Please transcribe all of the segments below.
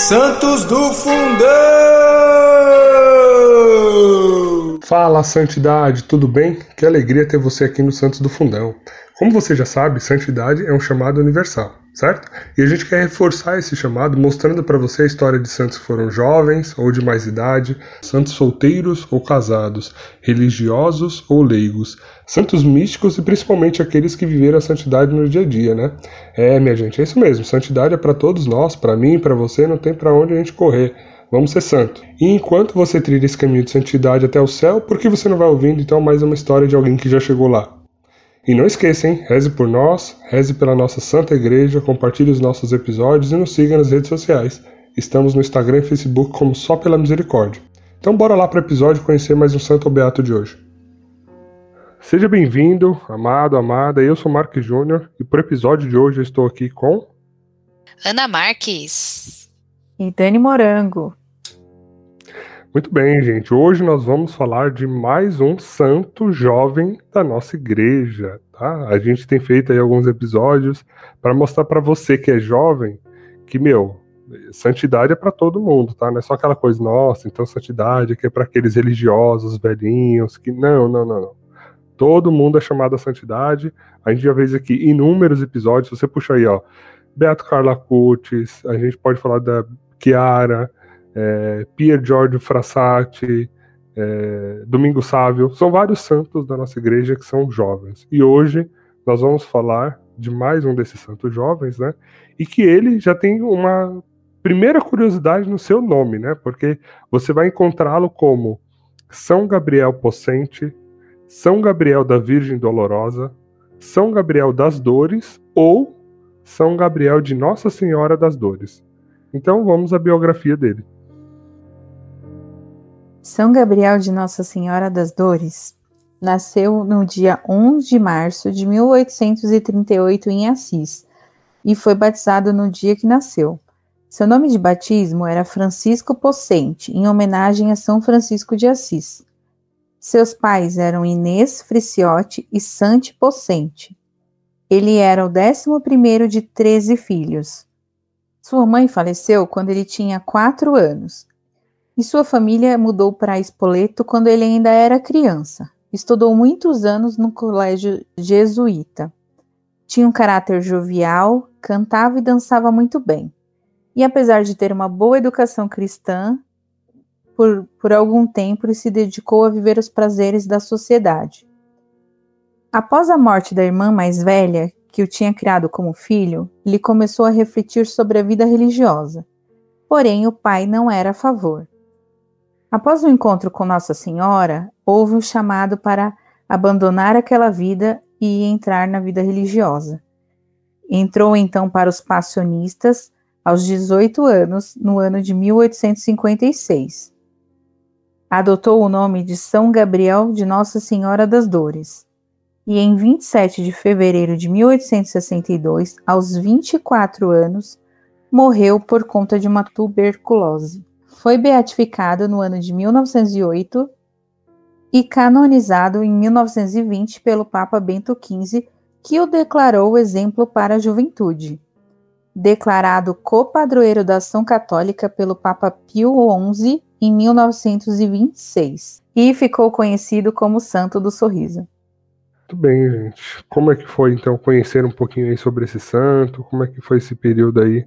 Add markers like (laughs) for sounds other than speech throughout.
Santos do Fundão! Fala, Santidade, tudo bem? Que alegria ter você aqui no Santos do Fundão. Como você já sabe, santidade é um chamado universal, certo? E a gente quer reforçar esse chamado mostrando para você a história de santos que foram jovens ou de mais idade, santos solteiros ou casados, religiosos ou leigos, santos místicos e principalmente aqueles que viveram a santidade no dia a dia, né? É, minha gente, é isso mesmo. Santidade é para todos nós, para mim, para você, não tem para onde a gente correr. Vamos ser santo. E enquanto você trilha esse caminho de santidade até o céu, por que você não vai ouvindo então mais uma história de alguém que já chegou lá? E não esqueça, hein? Reze por nós, reze pela nossa Santa Igreja, compartilhe os nossos episódios e nos siga nas redes sociais. Estamos no Instagram e Facebook como Só Pela Misericórdia. Então bora lá para o episódio conhecer mais um Santo Beato de hoje. Seja bem-vindo, amado, amada. Eu sou Mark Júnior e para o episódio de hoje eu estou aqui com Ana Marques e Dani Morango. Muito bem, gente. Hoje nós vamos falar de mais um santo jovem da nossa igreja, tá? A gente tem feito aí alguns episódios para mostrar para você que é jovem que, meu, santidade é para todo mundo, tá? Não é só aquela coisa, nossa, então santidade que é para aqueles religiosos velhinhos que não, não, não, não. Todo mundo é chamado a santidade. A gente já fez aqui inúmeros episódios. Se você puxar aí, ó, Beato Carla Cutis, a gente pode falar da Chiara, é, Pier Giorgio Frassati, é, Domingo Sávio, são vários santos da nossa igreja que são jovens. E hoje nós vamos falar de mais um desses santos jovens, né? E que ele já tem uma primeira curiosidade no seu nome, né? Porque você vai encontrá-lo como São Gabriel Possente, São Gabriel da Virgem Dolorosa, São Gabriel das Dores ou São Gabriel de Nossa Senhora das Dores. Então vamos à biografia dele. São Gabriel de Nossa Senhora das Dores nasceu no dia 11 de março de 1838 em Assis e foi batizado no dia que nasceu. Seu nome de batismo era Francisco Possente, em homenagem a São Francisco de Assis. Seus pais eram Inês Friciotti e Sante Possente. Ele era o décimo primeiro de 13 filhos. Sua mãe faleceu quando ele tinha quatro anos e sua família mudou para Espoleto quando ele ainda era criança. Estudou muitos anos no colégio jesuíta. Tinha um caráter jovial, cantava e dançava muito bem. E apesar de ter uma boa educação cristã, por, por algum tempo ele se dedicou a viver os prazeres da sociedade. Após a morte da irmã mais velha, que o tinha criado como filho, ele começou a refletir sobre a vida religiosa. Porém, o pai não era a favor. Após o encontro com Nossa Senhora, houve um chamado para abandonar aquela vida e entrar na vida religiosa. Entrou então para os passionistas aos 18 anos, no ano de 1856. Adotou o nome de São Gabriel de Nossa Senhora das Dores. E em 27 de fevereiro de 1862, aos 24 anos, morreu por conta de uma tuberculose. Foi beatificado no ano de 1908 e canonizado em 1920 pelo Papa Bento XV, que o declarou exemplo para a juventude. Declarado copadroeiro da ação católica pelo Papa Pio XI em 1926 e ficou conhecido como Santo do Sorriso. Muito bem, gente. Como é que foi então conhecer um pouquinho aí sobre esse santo? Como é que foi esse período aí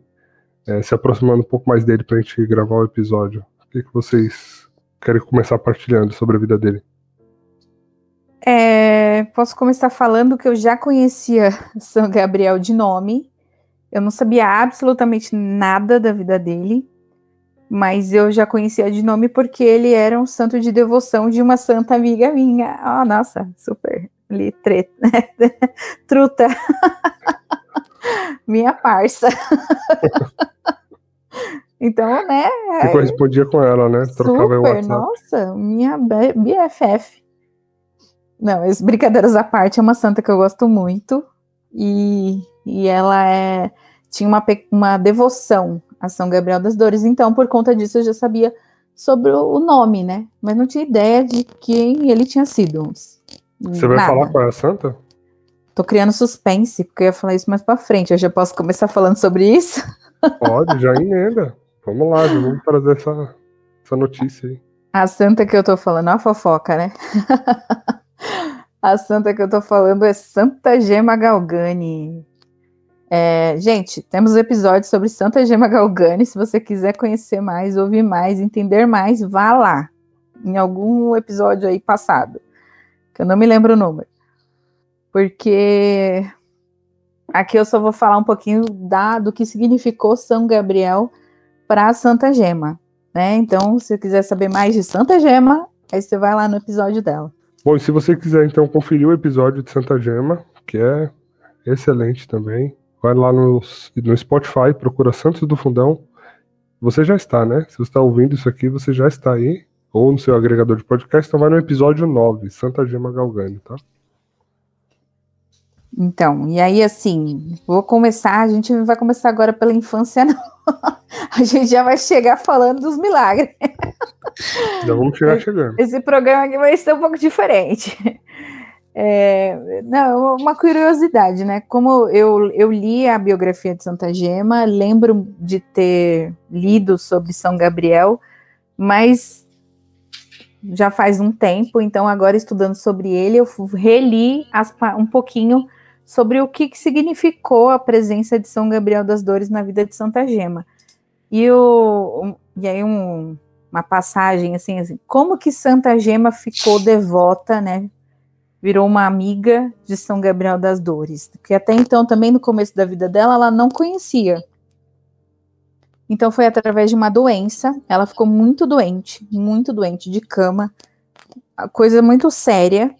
é, se aproximando um pouco mais dele para a gente gravar o episódio. O que, que vocês querem começar partilhando sobre a vida dele? É, posso começar falando que eu já conhecia (laughs) São Gabriel de nome. Eu não sabia absolutamente nada da vida dele, mas eu já conhecia de nome porque ele era um santo de devoção de uma santa amiga minha. Oh, nossa, super. Ali, treta, (laughs) truta. (laughs) minha parça. (laughs) então, né? Você correspondia com ela, né? Trocava super, nossa, minha BFF. Não, as brincadeiras à parte, é uma santa que eu gosto muito. E, e ela é tinha uma, uma devoção a São Gabriel das Dores. Então, por conta disso, eu já sabia sobre o nome, né? Mas não tinha ideia de quem ele tinha sido. Você vai Nada. falar qual é a santa? Tô criando suspense, porque eu ia falar isso mais pra frente. Eu já posso começar falando sobre isso? Pode, já emenda. Vamos lá, vamos trazer essa, essa notícia aí. A santa que eu tô falando, a fofoca, né? (laughs) a santa que eu tô falando é Santa Gema Galgani. É, gente, temos episódios sobre Santa Gema Galgani. Se você quiser conhecer mais, ouvir mais, entender mais, vá lá. Em algum episódio aí passado. Que eu não me lembro o número. Porque aqui eu só vou falar um pouquinho da, do que significou São Gabriel para Santa Gema. Né? Então, se você quiser saber mais de Santa Gema, aí você vai lá no episódio dela. Bom, e se você quiser então conferir o episódio de Santa Gema, que é excelente também, vai lá no, no Spotify, procura Santos do Fundão. Você já está, né? Se você está ouvindo isso aqui, você já está aí, ou no seu agregador de podcast, então vai no episódio 9, Santa Gema Galgani, tá? Então, e aí assim, vou começar, a gente não vai começar agora pela infância, não. (laughs) A gente já vai chegar falando dos milagres. Já vamos chegar chegando. Esse programa aqui vai ser um pouco diferente. É, não, uma curiosidade, né? Como eu, eu li a biografia de Santa Gema, lembro de ter lido sobre São Gabriel, mas já faz um tempo, então agora estudando sobre ele, eu reli as, um pouquinho sobre o que, que significou a presença de São Gabriel das Dores na vida de Santa Gema. E, o, e aí um, uma passagem assim, assim, como que Santa Gema ficou devota, né? virou uma amiga de São Gabriel das Dores, que até então também no começo da vida dela ela não conhecia. Então foi através de uma doença, ela ficou muito doente, muito doente de cama, coisa muito séria.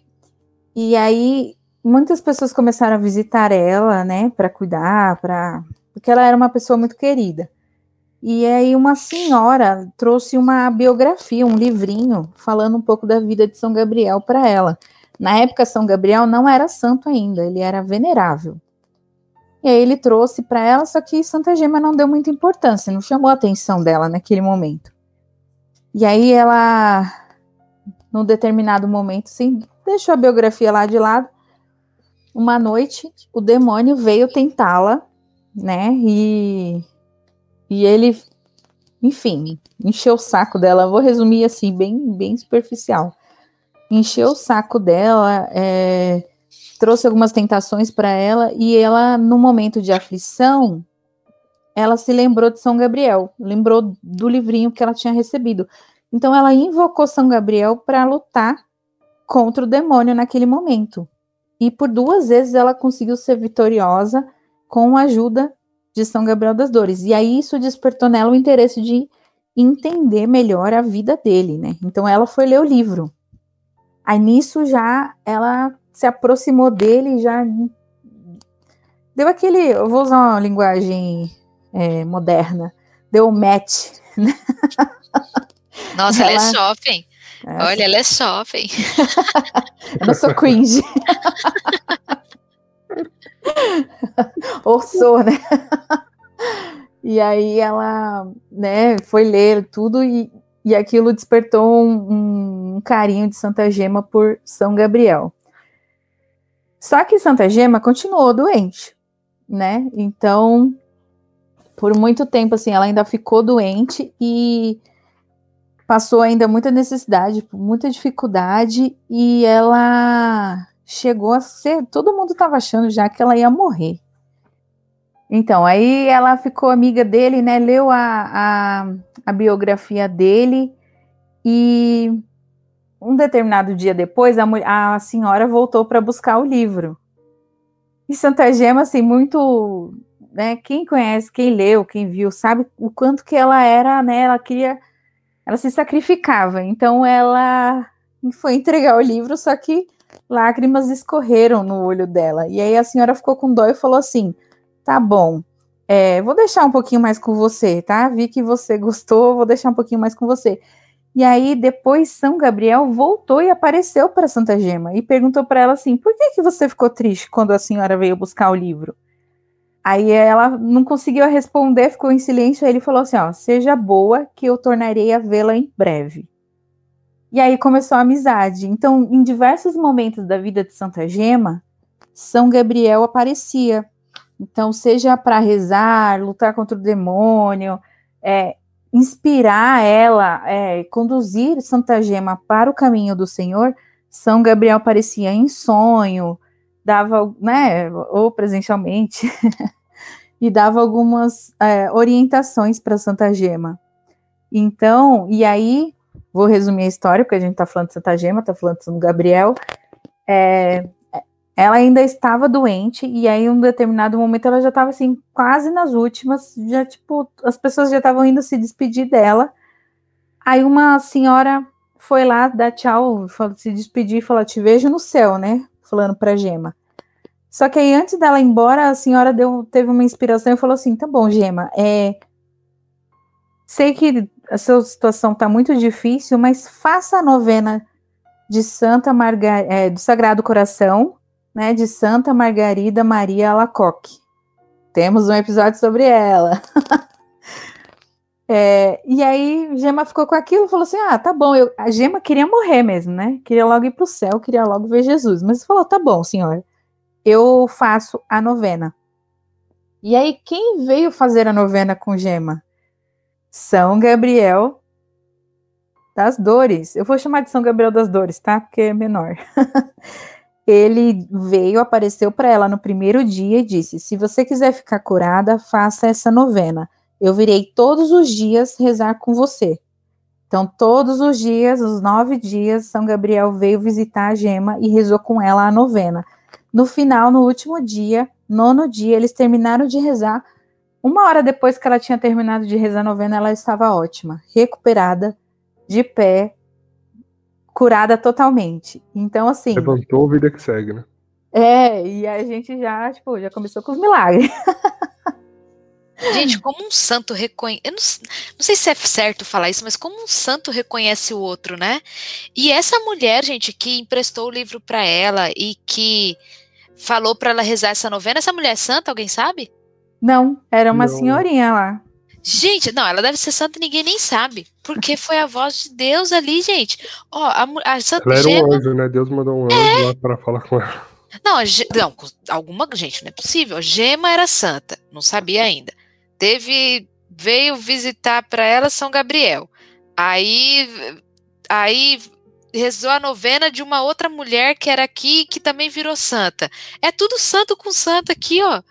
E aí muitas pessoas começaram a visitar ela, né, para cuidar, para porque ela era uma pessoa muito querida. E aí uma senhora trouxe uma biografia, um livrinho falando um pouco da vida de São Gabriel para ela. Na época, São Gabriel não era santo ainda, ele era venerável. E aí ele trouxe para ela, só que Santa Gema não deu muita importância, não chamou a atenção dela naquele momento. E aí ela, num determinado momento, assim, deixou a biografia lá de lado. Uma noite, o demônio veio tentá-la, né? E, e ele, enfim, encheu o saco dela. Vou resumir assim, bem, bem superficial encheu o saco dela, é, trouxe algumas tentações para ela e ela, no momento de aflição, ela se lembrou de São Gabriel, lembrou do livrinho que ela tinha recebido. Então ela invocou São Gabriel para lutar contra o demônio naquele momento. E por duas vezes ela conseguiu ser vitoriosa com a ajuda de São Gabriel das Dores. E aí isso despertou nela o interesse de entender melhor a vida dele, né? Então ela foi ler o livro. Aí nisso já ela se aproximou dele, já deu aquele, eu vou usar uma linguagem é, moderna, deu match. Né? Nossa, (laughs) ela, ela é shopping. É, Olha, ela é shopping. (laughs) eu não sou cringe. (laughs) Ou sou, né? E aí ela, né, foi ler tudo e, e aquilo despertou um, um carinho de Santa Gema por São Gabriel. Só que Santa Gema continuou doente, né? Então, por muito tempo, assim, ela ainda ficou doente e passou ainda muita necessidade, muita dificuldade, e ela chegou a ser. Todo mundo estava achando já que ela ia morrer. Então, aí ela ficou amiga dele, né? Leu a, a, a biografia dele e um determinado dia depois a, a senhora voltou para buscar o livro. E Santa Gema, assim, muito, né? Quem conhece, quem leu, quem viu, sabe o quanto que ela era, né? Ela queria, ela se sacrificava. Então ela foi entregar o livro, só que lágrimas escorreram no olho dela. E aí a senhora ficou com dó e falou assim: Tá bom. É, vou deixar um pouquinho mais com você, tá? Vi que você gostou, vou deixar um pouquinho mais com você. E aí, depois, São Gabriel voltou e apareceu para Santa Gema e perguntou para ela assim: por que, que você ficou triste quando a senhora veio buscar o livro? Aí ela não conseguiu responder, ficou em silêncio. Aí ele falou assim: ó, seja boa, que eu tornarei a vê-la em breve. E aí começou a amizade. Então, em diversos momentos da vida de Santa Gema, São Gabriel aparecia então, seja para rezar, lutar contra o demônio, é, inspirar ela, é, conduzir Santa Gema para o caminho do Senhor, São Gabriel aparecia em sonho, dava, né, ou presencialmente, (laughs) e dava algumas é, orientações para Santa Gema. Então, e aí, vou resumir a história, porque a gente está falando de Santa Gema, está falando de São Gabriel. É, ela ainda estava doente, e aí, em um determinado momento, ela já estava assim, quase nas últimas, já tipo, as pessoas já estavam indo se despedir dela. Aí uma senhora foi lá dar tchau, se despedir e falou: Te vejo no céu, né? Falando para Gema. Só que aí, antes dela ir embora, a senhora deu, teve uma inspiração e falou assim: Tá bom, Gema, é, sei que a sua situação está muito difícil, mas faça a novena de Santa Margarida, é, do Sagrado Coração, né, de Santa Margarida Maria Alacoque. Temos um episódio sobre ela. (laughs) é, e aí, Gema ficou com aquilo, falou assim: Ah, tá bom. Eu, a Gema queria morrer mesmo, né? Queria logo ir para o céu, queria logo ver Jesus. Mas falou: Tá bom, senhora, eu faço a novena. E aí, quem veio fazer a novena com Gema? são Gabriel das Dores. Eu vou chamar de São Gabriel das Dores, tá? Porque é menor. (laughs) Ele veio, apareceu para ela no primeiro dia e disse: Se você quiser ficar curada, faça essa novena. Eu virei todos os dias rezar com você. Então, todos os dias, os nove dias, São Gabriel veio visitar a Gema e rezou com ela a novena. No final, no último dia, nono dia, eles terminaram de rezar uma hora depois que ela tinha terminado de rezar a novena, ela estava ótima, recuperada, de pé, curada totalmente. Então, assim. Levantou, vida que segue, né? É, e a gente já, tipo, já começou com os milagres. (laughs) Gente, como um santo reconhece. Eu não, não, sei se é certo falar isso, mas como um santo reconhece o outro, né? E essa mulher, gente, que emprestou o livro para ela e que falou para ela rezar essa novena, essa mulher é santa, alguém sabe? Não, era uma não. senhorinha lá. Gente, não, ela deve ser santa e ninguém nem sabe. Porque (laughs) foi a voz de Deus ali, gente. Ó, a, a Santa Ela era Gema... um anjo, né? Deus mandou um anjo é... lá para falar com ela. Não, não, alguma gente, não é possível. Gema era santa, não sabia ainda. Teve, veio visitar para ela São Gabriel. Aí, aí rezou a novena de uma outra mulher que era aqui que também virou santa. É tudo santo com santa aqui, ó.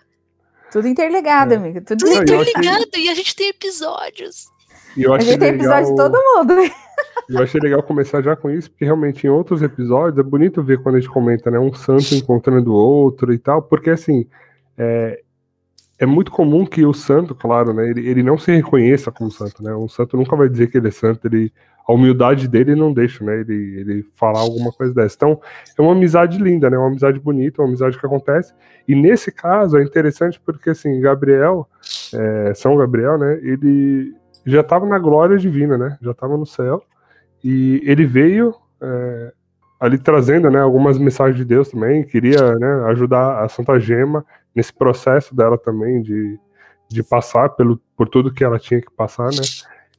Tudo interligado, é. amigo. Tudo, Tudo interligado achei... e a gente tem episódios. E eu a gente tem legal... episódio de todo mundo. (laughs) Eu achei legal começar já com isso, porque realmente em outros episódios é bonito ver quando a gente comenta, né? Um santo encontrando o outro e tal, porque assim. É, é muito comum que o santo, claro, né, ele, ele não se reconheça como santo, né? Um santo nunca vai dizer que ele é santo, ele a humildade dele não deixa, né? Ele, ele falar alguma coisa dessa. Então, é uma amizade linda, né? Uma amizade bonita, uma amizade que acontece. E nesse caso é interessante porque, assim, Gabriel, é, São Gabriel, né? Ele já estava na glória divina, né? Já estava no céu. E ele veio é, ali trazendo, né? Algumas mensagens de Deus também. Queria, né? Ajudar a Santa Gema nesse processo dela também de, de passar pelo, por tudo que ela tinha que passar, né?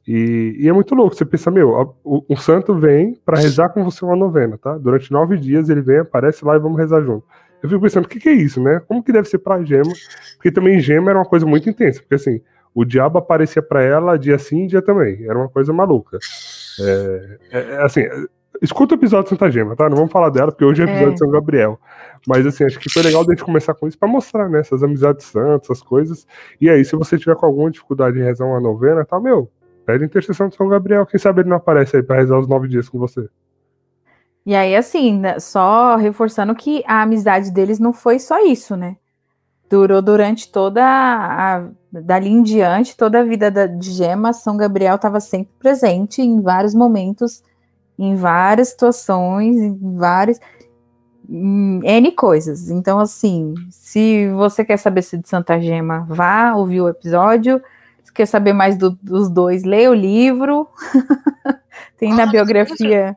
E, e, é muito louco, você pensa, meu, o, santo vem para rezar com você uma novena, tá? Durante nove dias ele vem, aparece lá e vamos rezar junto. Eu fico pensando, o que, que é isso, né? Como que deve ser pra Gema? Porque também Gema era uma coisa muito intensa, porque assim, o diabo aparecia para ela dia sim, dia também. Era uma coisa maluca. É, é, é, assim, escuta o episódio de Santa Gema, tá? Não vamos falar dela, porque hoje é episódio é. de São Gabriel. Mas assim, acho que foi legal a gente começar com isso para mostrar, né? Essas amizades santas, essas coisas. E aí, se você tiver com alguma dificuldade em rezar uma novena, tá, meu, Pede intercessão de São Gabriel. Quem sabe ele não aparece aí para rezar os nove dias com você. E aí, assim, né, só reforçando que a amizade deles não foi só isso, né? Durou durante toda a. Dali em diante, toda a vida da, de Gema, São Gabriel estava sempre presente em vários momentos, em várias situações, em vários. Em N coisas. Então, assim, se você quer saber se de Santa Gema, vá ouvir o episódio quer saber mais do, dos dois, lê o livro. (laughs) tem na biografia,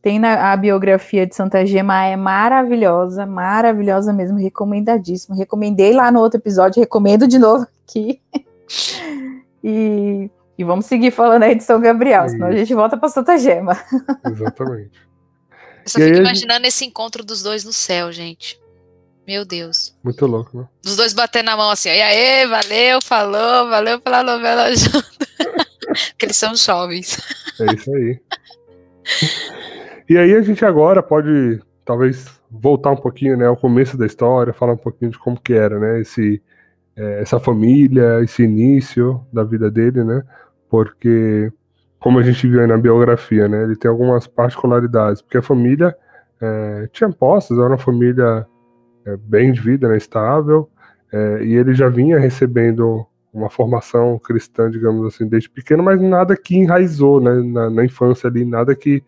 tem na a biografia de Santa Gema, é maravilhosa, maravilhosa mesmo, recomendadíssimo. Recomendei lá no outro episódio, recomendo de novo aqui. (laughs) e, e vamos seguir falando aí de São Gabriel, é senão a gente volta para Santa Gema. (laughs) Exatamente. Eu só fico imaginando esse encontro dos dois no céu, gente. Meu Deus. Muito louco, né? Os dois batendo na mão assim, e aí, valeu, falou, valeu pela novela junto. (laughs) que eles são jovens. É isso aí. E aí a gente agora pode, talvez, voltar um pouquinho, né, ao começo da história, falar um pouquinho de como que era, né, esse, é, essa família, esse início da vida dele, né, porque, como a gente viu aí na biografia, né, ele tem algumas particularidades, porque a família é, tinha posses, era uma família é, bem de vida, né, estável, é, e ele já vinha recebendo uma formação cristã, digamos assim, desde pequeno, mas nada que enraizou né, na, na infância ali, nada que,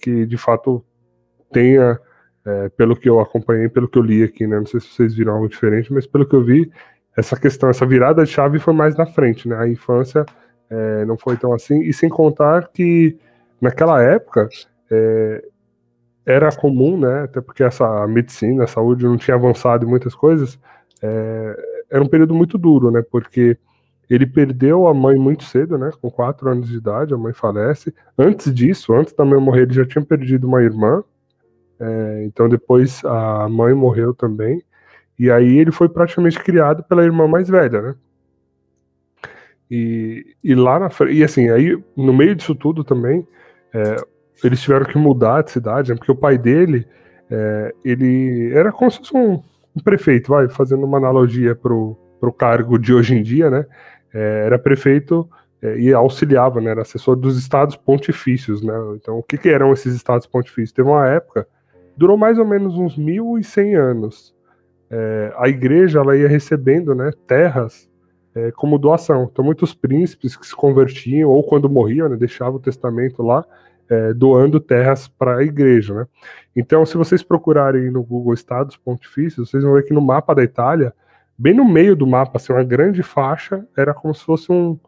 que de fato tenha, é, pelo que eu acompanhei, pelo que eu li aqui, né, não sei se vocês viram algo diferente, mas pelo que eu vi, essa questão, essa virada de chave foi mais na frente, né, a infância é, não foi tão assim, e sem contar que naquela época é, era comum, né, até porque essa medicina, a saúde não tinha avançado em muitas coisas, é, era um período muito duro, né? Porque ele perdeu a mãe muito cedo, né? Com quatro anos de idade, a mãe falece. Antes disso, antes da mãe morrer, ele já tinha perdido uma irmã. É, então depois a mãe morreu também. E aí ele foi praticamente criado pela irmã mais velha, né? E, e lá na frente, e assim, aí no meio disso tudo também, é, eles tiveram que mudar de cidade, né? Porque o pai dele, é, ele era como se fosse um um prefeito, vai, fazendo uma analogia para o cargo de hoje em dia, né? É, era prefeito é, e auxiliava, né? Era assessor dos estados pontifícios, né? Então, o que, que eram esses estados pontifícios? Teve uma época, durou mais ou menos uns 1.100 anos. É, a igreja ela ia recebendo né, terras é, como doação. Então, muitos príncipes que se convertiam ou quando morriam, né, deixavam o testamento lá, é, doando terras para a igreja. Né? Então, se vocês procurarem no Google Estados Pontifícios, vocês vão ver que no mapa da Itália, bem no meio do mapa, assim, uma grande faixa, era como se fosse um,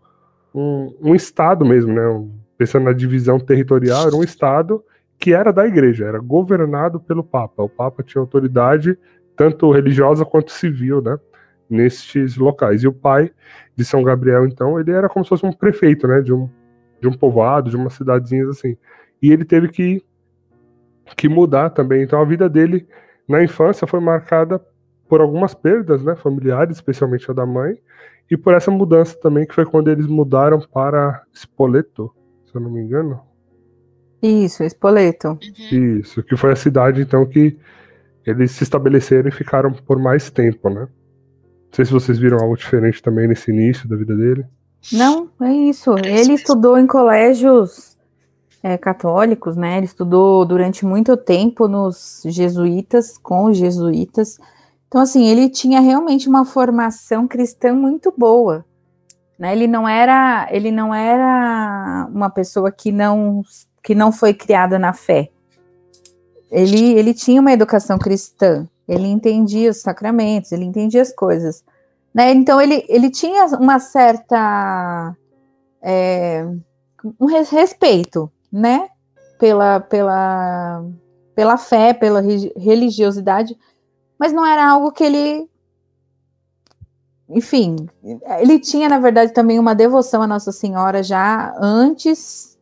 um, um estado mesmo, né? pensando na divisão territorial, era um estado que era da igreja, era governado pelo Papa. O Papa tinha autoridade tanto religiosa quanto civil, né? Nestes locais. E o pai de São Gabriel, então, ele era como se fosse um prefeito, né? De um, de um povoado, de umas cidadezinhas assim. E ele teve que, que mudar também. Então a vida dele na infância foi marcada por algumas perdas, né, familiares, especialmente a da mãe, e por essa mudança também que foi quando eles mudaram para Spoleto, se eu não me engano. Isso, Spoleto. Isso, que foi a cidade então que eles se estabeleceram e ficaram por mais tempo, né? Não sei se vocês viram algo diferente também nesse início da vida dele. Não, é isso. Ele estudou em colégios é, católicos, né? Ele estudou durante muito tempo nos jesuítas, com os jesuítas. Então, assim, ele tinha realmente uma formação cristã muito boa. Né? Ele não era, ele não era uma pessoa que não que não foi criada na fé. Ele, ele tinha uma educação cristã. Ele entendia os sacramentos, ele entendia as coisas. Né? Então ele, ele tinha uma certa é, um respeito, né? Pela, pela, pela fé, pela religiosidade, mas não era algo que ele enfim, ele tinha, na verdade, também uma devoção à Nossa Senhora já antes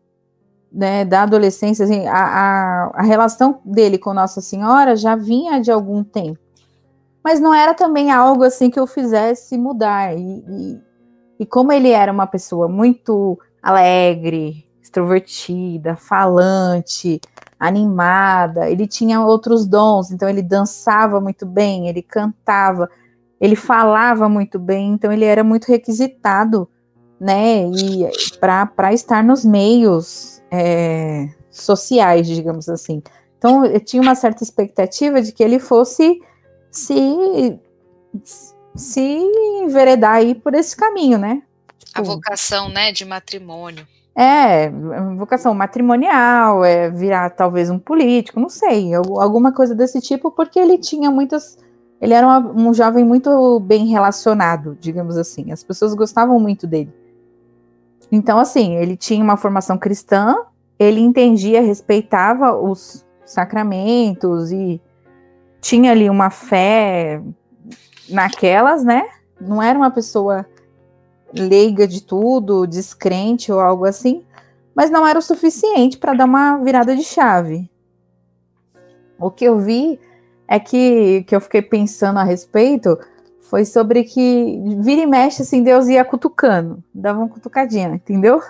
né, da adolescência. Assim, a, a, a, relação dele com Nossa Senhora já vinha de algum tempo mas não era também algo assim que eu fizesse mudar. E, e, e como ele era uma pessoa muito alegre, extrovertida, falante, animada, ele tinha outros dons, então ele dançava muito bem, ele cantava, ele falava muito bem, então ele era muito requisitado, né, e para estar nos meios é, sociais, digamos assim. Então eu tinha uma certa expectativa de que ele fosse se se enveredar aí por esse caminho, né? Tipo, a vocação, né, de matrimônio. É, vocação matrimonial, é virar talvez um político, não sei, alguma coisa desse tipo, porque ele tinha muitas. Ele era uma, um jovem muito bem relacionado, digamos assim. As pessoas gostavam muito dele. Então, assim, ele tinha uma formação cristã, ele entendia, respeitava os sacramentos e tinha ali uma fé naquelas, né? Não era uma pessoa leiga de tudo, descrente ou algo assim, mas não era o suficiente para dar uma virada de chave. O que eu vi é que, que eu fiquei pensando a respeito foi sobre que vira e mexe assim, Deus ia cutucando, dava uma cutucadinha, entendeu?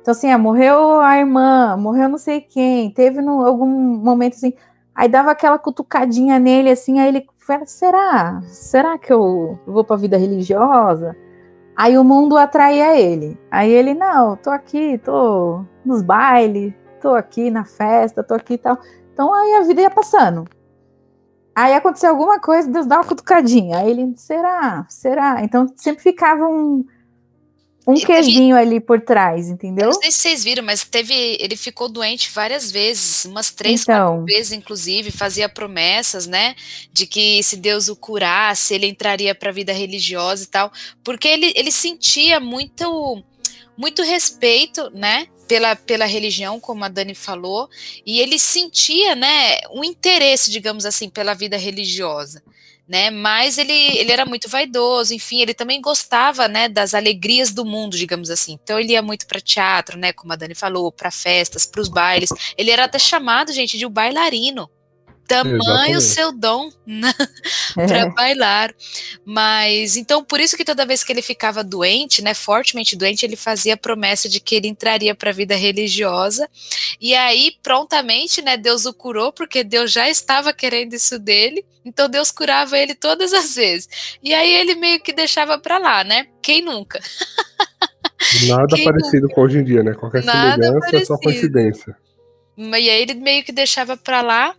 Então, assim, ah, morreu a irmã, morreu não sei quem, teve no, algum momento assim, aí dava aquela cutucadinha nele, assim, aí ele fala, será? Será que eu vou para a vida religiosa? Aí o mundo atraía ele. Aí ele, não, tô aqui, tô nos bailes, tô aqui na festa, tô aqui e tal. Então aí a vida ia passando. Aí aconteceu alguma coisa, Deus dá uma cutucadinha. Aí ele, será? Será? Então sempre ficava um, um ele quezinho teve... ali por trás, entendeu? Eu não sei se vocês viram, mas teve. Ele ficou doente várias vezes, umas três, então, quatro vezes, inclusive, fazia promessas, né? De que se Deus o curasse, ele entraria para a vida religiosa e tal. Porque ele, ele sentia muito, muito respeito, né? Pela, pela religião, como a Dani falou, e ele sentia, né, um interesse, digamos assim, pela vida religiosa né? Mas ele, ele era muito vaidoso, enfim, ele também gostava, né, das alegrias do mundo, digamos assim. Então ele ia muito para teatro, né, como a Dani falou, para festas, para os bailes. Ele era até chamado, gente, de um bailarino tamanho o seu dom né, para é. bailar. Mas então por isso que toda vez que ele ficava doente, né, fortemente doente, ele fazia a promessa de que ele entraria para a vida religiosa. E aí prontamente, né, Deus o curou porque Deus já estava querendo isso dele. Então Deus curava ele todas as vezes. E aí ele meio que deixava para lá, né? Quem nunca? Nada Quem parecido nunca? com hoje em dia, né? Qualquer Nada semelhança parecido. é só coincidência. E aí ele meio que deixava para lá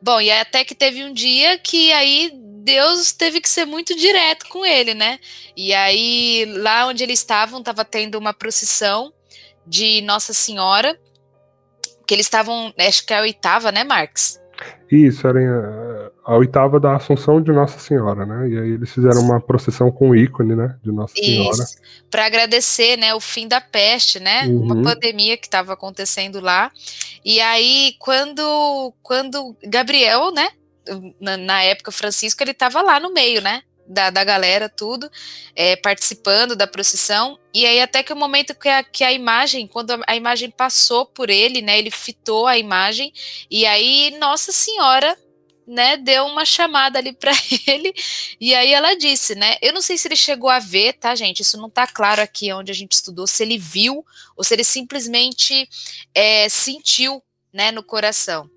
Bom, e até que teve um dia que aí Deus teve que ser muito direto com ele, né? E aí, lá onde eles estavam, estava tendo uma procissão de Nossa Senhora, que eles estavam, acho que é a oitava, né, Marx? Isso, era a, a, oitava da Assunção de Nossa Senhora, né? E aí eles fizeram uma procissão com o ícone, né, de Nossa Senhora. Para agradecer, né, o fim da peste, né? Uhum. Uma pandemia que estava acontecendo lá. E aí, quando, quando Gabriel, né, na, na época Francisco, ele estava lá no meio, né? Da, da galera, tudo, é, participando da procissão. E aí, até que o momento que a, que a imagem, quando a, imagem passou por ele, né? Ele fitou a imagem, e aí, Nossa Senhora. Né, deu uma chamada ali para (laughs) ele, e aí ela disse, né? Eu não sei se ele chegou a ver, tá, gente? Isso não tá claro aqui onde a gente estudou, se ele viu ou se ele simplesmente é, sentiu, né, no coração.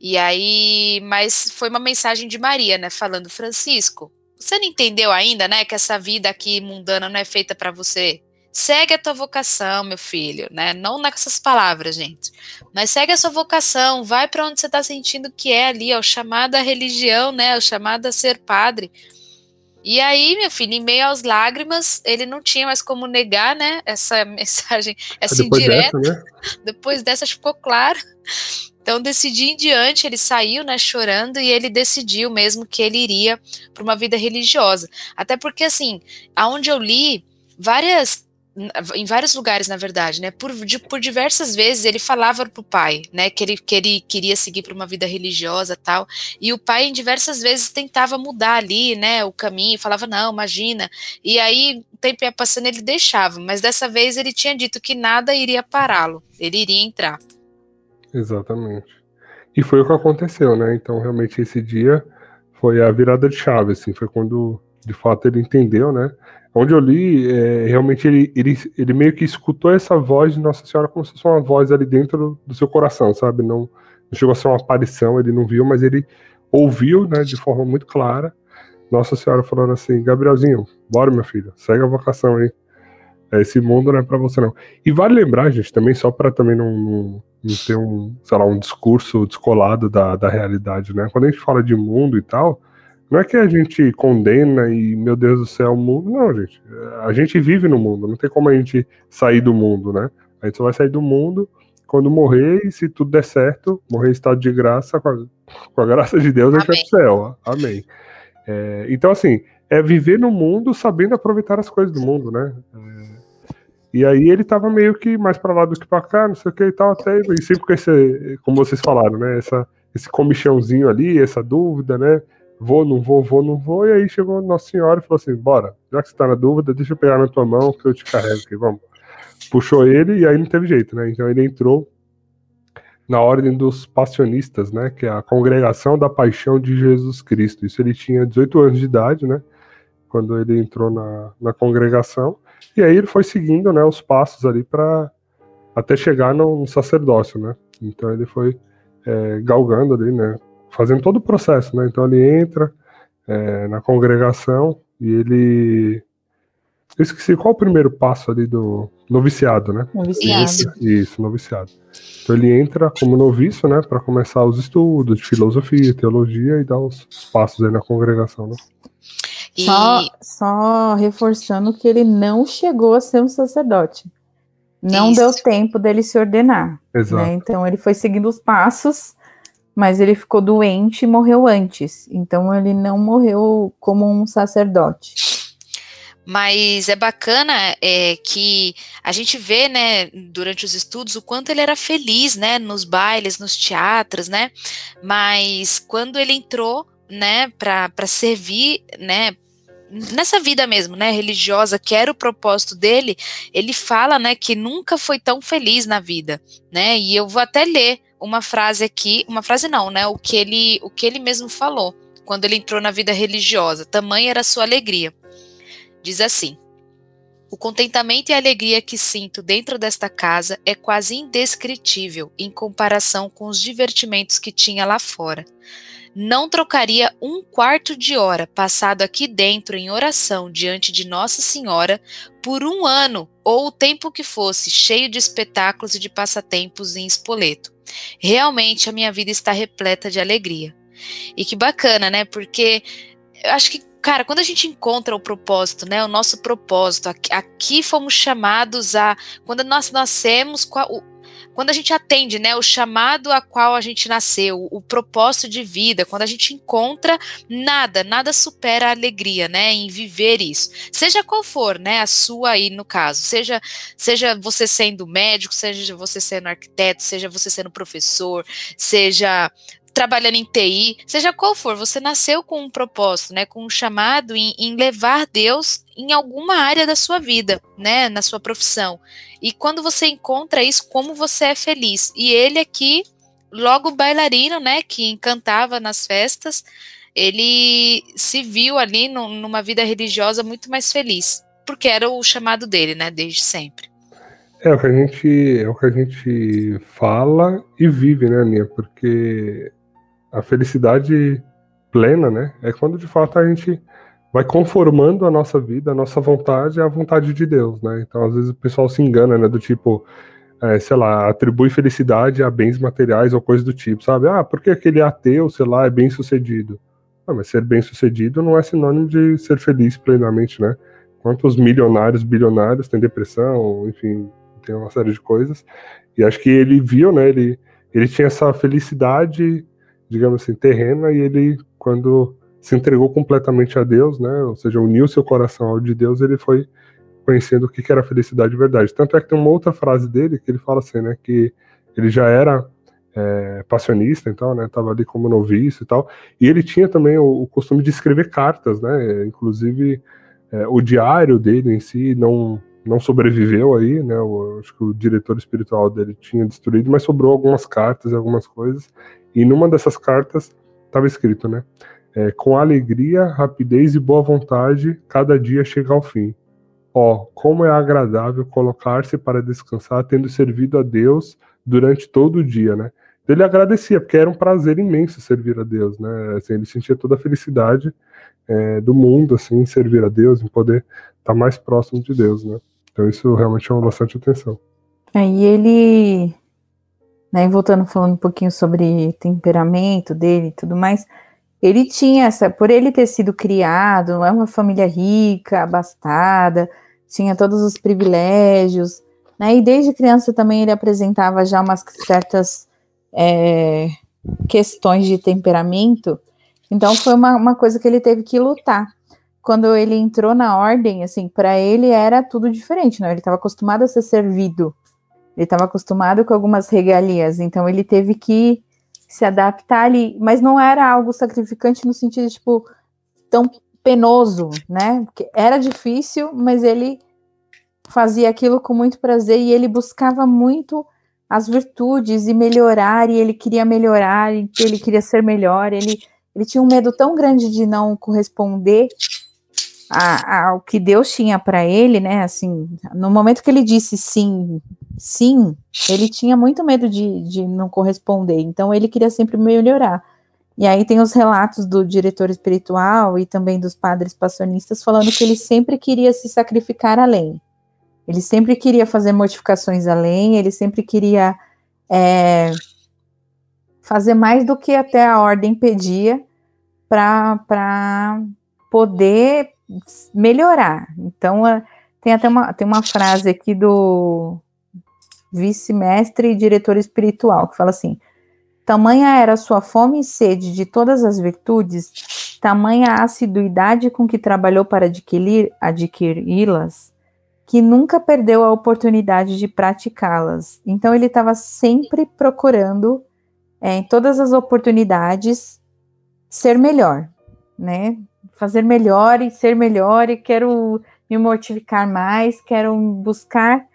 E aí, mas foi uma mensagem de Maria, né, falando, Francisco, você não entendeu ainda, né, que essa vida aqui mundana não é feita para você Segue a tua vocação, meu filho, né? Não nessas palavras, gente. Mas segue a sua vocação, vai para onde você está sentindo que é ali, ó, o chamado à religião, né? O chamado a ser padre. E aí, meu filho, em meio às lágrimas, ele não tinha mais como negar, né? Essa (laughs) mensagem, essa Depois indireta. Dessa, né? Depois dessa ficou claro. Então, desse dia em diante, ele saiu, né, chorando, e ele decidiu mesmo que ele iria para uma vida religiosa. Até porque, assim, aonde eu li, várias em vários lugares, na verdade, né? Por, de, por diversas vezes ele falava pro pai, né? Que ele, que ele queria seguir para uma vida religiosa tal. E o pai, em diversas vezes, tentava mudar ali, né? O caminho, falava, não, imagina. E aí, o tempo ia passando, ele deixava. Mas dessa vez ele tinha dito que nada iria pará-lo. Ele iria entrar. Exatamente. E foi o que aconteceu, né? Então, realmente, esse dia foi a virada de chave, assim. Foi quando, de fato, ele entendeu, né? Onde eu li, é, realmente ele, ele, ele meio que escutou essa voz de Nossa Senhora como se fosse uma voz ali dentro do, seu coração, sabe? Não, não, chegou a ser uma aparição, ele não viu, mas ele ouviu, né, de forma muito clara, Nossa Senhora falando assim: Gabrielzinho, bora, meu filho, segue a vocação aí. Esse mundo não é para você, não. E vale lembrar, gente, também, só para também não, não, não, ter um, sei lá, um discurso descolado da, da realidade, né? Quando a gente fala de mundo e tal, não é que a gente condena e, meu Deus do céu, o mundo. Não, gente. A gente vive no mundo. Não tem como a gente sair do mundo, né? A gente só vai sair do mundo quando morrer e, se tudo der certo, morrer em estado de graça, com a, com a graça de Deus, a gente vai pro céu. Amém. É, então, assim, é viver no mundo sabendo aproveitar as coisas do mundo, né? É, e aí ele tava meio que mais para lá do que para cá, não sei o que e tal, até, e sempre com esse, como vocês falaram, né? Essa, esse comichãozinho ali, essa dúvida, né? vou, não vou, vou, não vou. E aí chegou Nossa Senhora e falou assim: bora, já que você tá na dúvida, deixa eu pegar na tua mão que eu te carrego aqui, vamos. Puxou ele e aí não teve jeito, né? Então ele entrou na ordem dos passionistas, né? Que é a congregação da paixão de Jesus Cristo. Isso ele tinha 18 anos de idade, né? Quando ele entrou na, na congregação. E aí ele foi seguindo né, os passos ali para até chegar no, sacerdócio, né? Então ele foi é, galgando ali, né? Fazendo todo o processo, né? Então ele entra é, na congregação e ele. Eu esqueci qual o primeiro passo ali do noviciado, né? Noviciado. Isso. Isso, noviciado. Então ele entra como noviço, né, para começar os estudos de filosofia, teologia e dar os passos aí na congregação, né? E Só, só reforçando que ele não chegou a ser um sacerdote. Não Isso. deu tempo dele se ordenar. Exato. né? Então ele foi seguindo os passos, mas ele ficou doente e morreu antes. Então ele não morreu como um sacerdote. Mas é bacana é, que a gente vê, né, durante os estudos, o quanto ele era feliz, né, nos bailes, nos teatros, né, mas quando ele entrou, né, para servir, né, nessa vida mesmo, né, religiosa, que era o propósito dele, ele fala, né, que nunca foi tão feliz na vida, né, e eu vou até ler uma frase aqui, uma frase não, né, o que ele, o que ele mesmo falou, quando ele entrou na vida religiosa, tamanha era a sua alegria. Diz assim: O contentamento e alegria que sinto dentro desta casa é quase indescritível em comparação com os divertimentos que tinha lá fora. Não trocaria um quarto de hora passado aqui dentro em oração diante de Nossa Senhora por um ano ou o tempo que fosse, cheio de espetáculos e de passatempos em Espoleto. Realmente a minha vida está repleta de alegria. E que bacana, né? Porque eu acho que Cara, quando a gente encontra o propósito, né, o nosso propósito, aqui, aqui fomos chamados a, quando nós nascemos, qual- o- quando a gente atende, né, o chamado a qual a gente nasceu, o, o propósito de vida, quando a gente encontra nada, nada supera a alegria, né, em viver isso. Seja qual for, né, a sua aí no caso, seja seja você sendo médico, seja você sendo arquiteto, seja você sendo professor, seja trabalhando em TI, seja qual for, você nasceu com um propósito, né, com um chamado em, em levar Deus em alguma área da sua vida, né, na sua profissão. E quando você encontra isso, como você é feliz. E ele aqui, logo bailarino, né, que encantava nas festas, ele se viu ali no- numa vida religiosa muito mais feliz, porque era o chamado dele, né, desde sempre. É o que a gente, é o que a gente fala e vive, né, Aninha? Porque a felicidade plena, né, é quando de fato a gente vai conformando a nossa vida, a nossa vontade à vontade de Deus, né? Então, às vezes o pessoal se engana, né, do tipo, é, sei lá, atribui felicidade a bens materiais ou coisa do tipo, sabe? Ah, porque aquele ateu, sei lá, é bem sucedido. Ah, mas ser bem sucedido não é sinônimo de ser feliz plenamente, né? Quantos milionários, bilionários têm depressão, enfim, tem uma série de coisas. E acho que ele viu, né? Ele, ele tinha essa felicidade, digamos assim, terrena, e ele, quando se entregou completamente a Deus, né? Ou seja, uniu seu coração ao de Deus, ele foi conhecendo o que era felicidade de verdade. Tanto é que tem uma outra frase dele que ele fala assim, né? Que ele já era é, passionista, então, né? Tava ali como noviço e tal. E ele tinha também o, o costume de escrever cartas, né? Inclusive é, o diário dele em si não não sobreviveu aí, né? O, acho que o diretor espiritual dele tinha destruído, mas sobrou algumas cartas e algumas coisas. E numa dessas cartas estava escrito, né? É, com alegria, rapidez e boa vontade, cada dia chega ao fim. Ó, como é agradável colocar-se para descansar, tendo servido a Deus durante todo o dia, né? Ele agradecia, porque era um prazer imenso servir a Deus, né? Assim, ele sentia toda a felicidade é, do mundo, assim, em servir a Deus, em poder estar mais próximo de Deus, né? Então isso realmente chama bastante atenção. Aí ele, né, voltando falando um pouquinho sobre temperamento dele e tudo mais, ele tinha essa, por ele ter sido criado, é uma família rica, abastada, tinha todos os privilégios, né, e desde criança também ele apresentava já umas certas é, questões de temperamento, então foi uma, uma coisa que ele teve que lutar. Quando ele entrou na ordem, assim, para ele era tudo diferente, não? Ele estava acostumado a ser servido, ele estava acostumado com algumas regalias, então ele teve que se adaptar ali, mas não era algo sacrificante no sentido tipo, tão penoso, né? Porque era difícil, mas ele fazia aquilo com muito prazer e ele buscava muito as virtudes e melhorar, e ele queria melhorar, e ele queria ser melhor, ele, ele tinha um medo tão grande de não corresponder a- ao que Deus tinha para ele, né? Assim, no momento que ele disse sim sim, ele tinha muito medo de, de não corresponder, então ele queria sempre melhorar. E aí tem os relatos do diretor espiritual e também dos padres passionistas falando que ele sempre queria se sacrificar além. Ele sempre queria fazer mortificações além, ele sempre queria é, fazer mais do que até a ordem pedia para poder melhorar. Então, tem até uma, tem uma frase aqui do vice-mestre e diretor espiritual que fala assim: Tamanha era sua fome e sede de todas as virtudes, tamanha a assiduidade com que trabalhou para adquiri-las, que nunca perdeu a oportunidade de praticá-las. Então ele estava sempre procurando, é, em todas as oportunidades, ser melhor, né? Fazer melhor e ser melhor, e quero me mortificar mais, quero buscar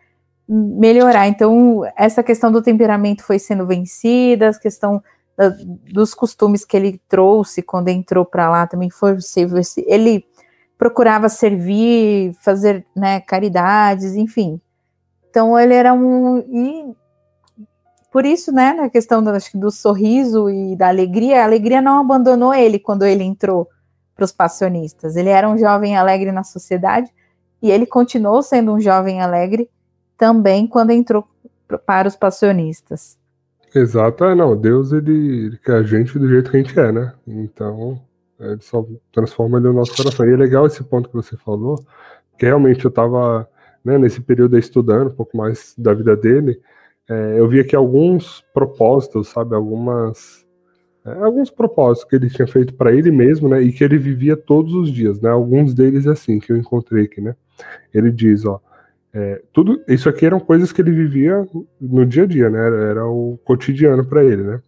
melhorar. Então, essa questão do temperamento foi sendo vencida, a questão da, dos costumes que ele trouxe quando entrou para lá também foi ele procurava servir, fazer né, caridades, enfim. Então ele era um e por isso, né, na questão do, do sorriso e da alegria, a alegria não abandonou ele quando ele entrou para os passionistas. Ele era um jovem alegre na sociedade e ele continuou sendo um jovem alegre também quando entrou para os passionistas. Exato, é, não, Deus ele, quer a gente do jeito que a gente é, né? Então, é, ele só transforma ele no nosso coração. E é legal esse ponto que você falou, que realmente eu estava né, nesse período estudando um pouco mais da vida dele, é, eu vi aqui alguns propósitos, sabe, algumas alguns propósitos que ele tinha feito para ele mesmo, né, e que ele vivia todos os dias, né? Alguns deles assim que eu encontrei aqui, né? Ele diz, ó, é, tudo isso aqui eram coisas que ele vivia no dia a dia, né? Era, era o cotidiano para ele, né?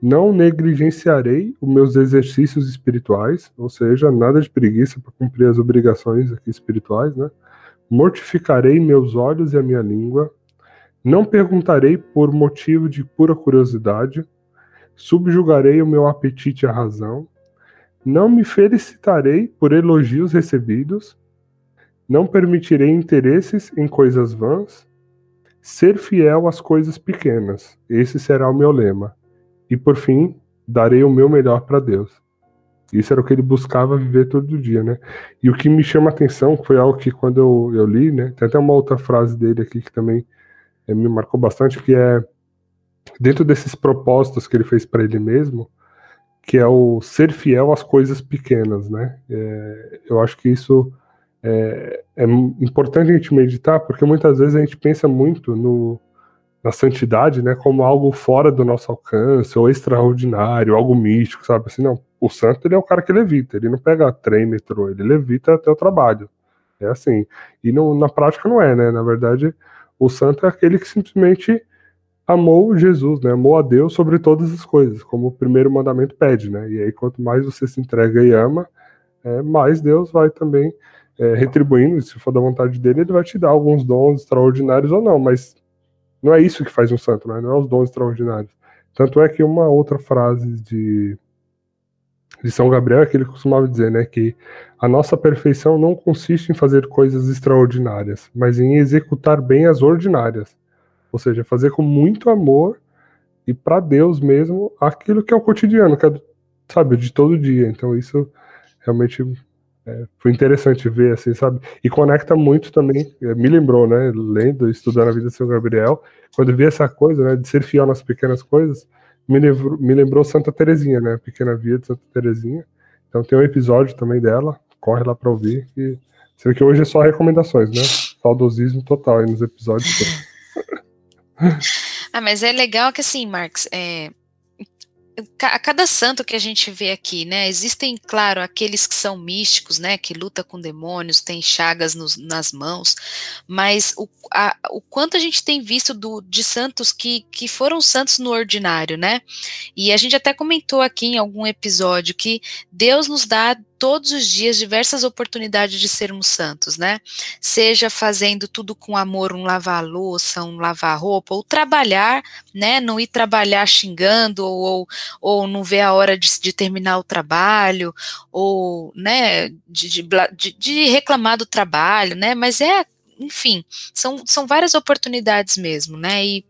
Não negligenciarei os meus exercícios espirituais, ou seja, nada de preguiça para cumprir as obrigações aqui espirituais, né? Mortificarei meus olhos e a minha língua. Não perguntarei por motivo de pura curiosidade. Subjugarei o meu apetite à razão. Não me felicitarei por elogios recebidos não permitirei interesses em coisas vãs. Ser fiel às coisas pequenas. Esse será o meu lema. E por fim, darei o meu melhor para Deus. Isso era o que ele buscava viver todo dia, né? E o que me chama a atenção foi algo que quando eu, eu li, né? Tem até uma outra frase dele aqui que também é, me marcou bastante, que é dentro desses propósitos que ele fez para ele mesmo, que é o ser fiel às coisas pequenas, né? É, eu acho que isso é, é, importante a gente meditar, porque muitas vezes a gente pensa muito no, na santidade, né, como algo fora do nosso alcance, ou extraordinário, algo místico, sabe? Assim, não, o santo ele é o cara que levita, ele não pega trem, metrô, ele levita até o trabalho. É assim. E no, na prática não é, né? Na verdade, o santo é aquele que simplesmente amou Jesus, né? Amou a Deus sobre todas as coisas, como o primeiro mandamento pede, né? E aí, quanto mais você se entrega e ama, é, mais Deus vai também é, retribuindo, se for da vontade dele, ele vai te dar alguns dons extraordinários ou não, mas não é isso que faz um santo, né? não é os dons extraordinários. Tanto é que uma outra frase de, de São Gabriel é que ele costumava dizer, né, que a nossa perfeição não consiste em fazer coisas extraordinárias, mas em executar bem as ordinárias. Ou seja, fazer com muito amor e para Deus mesmo aquilo que é o cotidiano, que é, sabe, de todo dia. Então isso realmente é, foi interessante ver, assim, sabe? E conecta muito também, é, me lembrou, né, lendo, estudando a vida de São Gabriel, quando vi essa coisa, né, de ser fiel nas pequenas coisas, me lembrou, me lembrou Santa Terezinha, né, Pequena Via de Santa Terezinha. Então tem um episódio também dela, corre lá para ouvir, e você vê que hoje é só recomendações, né? Saudosismo total aí nos episódios. Ah, mas é legal que assim, Marx, é, a cada santo que a gente vê aqui, né, existem, claro, aqueles que são místicos, né, que luta com demônios, tem chagas nos, nas mãos, mas o, a, o quanto a gente tem visto do, de santos que, que foram santos no ordinário, né, e a gente até comentou aqui em algum episódio que Deus nos dá todos os dias diversas oportunidades de sermos santos, né? Seja fazendo tudo com amor, um lavar louça, um lavar roupa, ou trabalhar, né? Não ir trabalhar xingando, ou, ou não ver a hora de, de terminar o trabalho, ou, né, de, de, de, reclamar do trabalho, né? Mas é enfim, são, são várias oportunidades mesmo, né? E,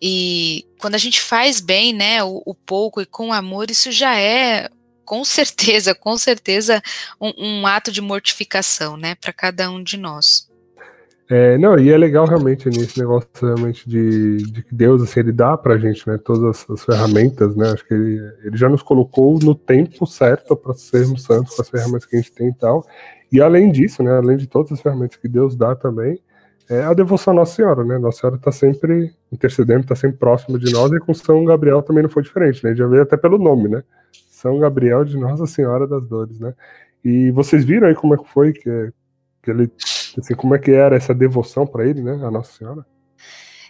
e quando a gente faz bem, né, o, o pouco e com amor, isso já é com certeza, (laughs) com certeza, um, um ato de mortificação, né, para cada um de nós. É, não, e é legal realmente nesse negócio realmente de, de que Deus, assim, ele dá pra gente, né, todas as, as ferramentas, né, acho que ele, ele já nos colocou no tempo certo para sermos santos com as ferramentas que a gente tem e tal, e além disso, né, além de todas as ferramentas que Deus dá também, é a devoção à Nossa Senhora, né, Nossa Senhora está sempre intercedendo, está sempre próxima de nós, e com São Gabriel também não foi diferente, né, já veio até pelo nome, né, São Gabriel de Nossa Senhora das Dores, né, e vocês viram aí como é que foi que, que ele Assim, como é que era essa devoção para ele, né, a Nossa Senhora?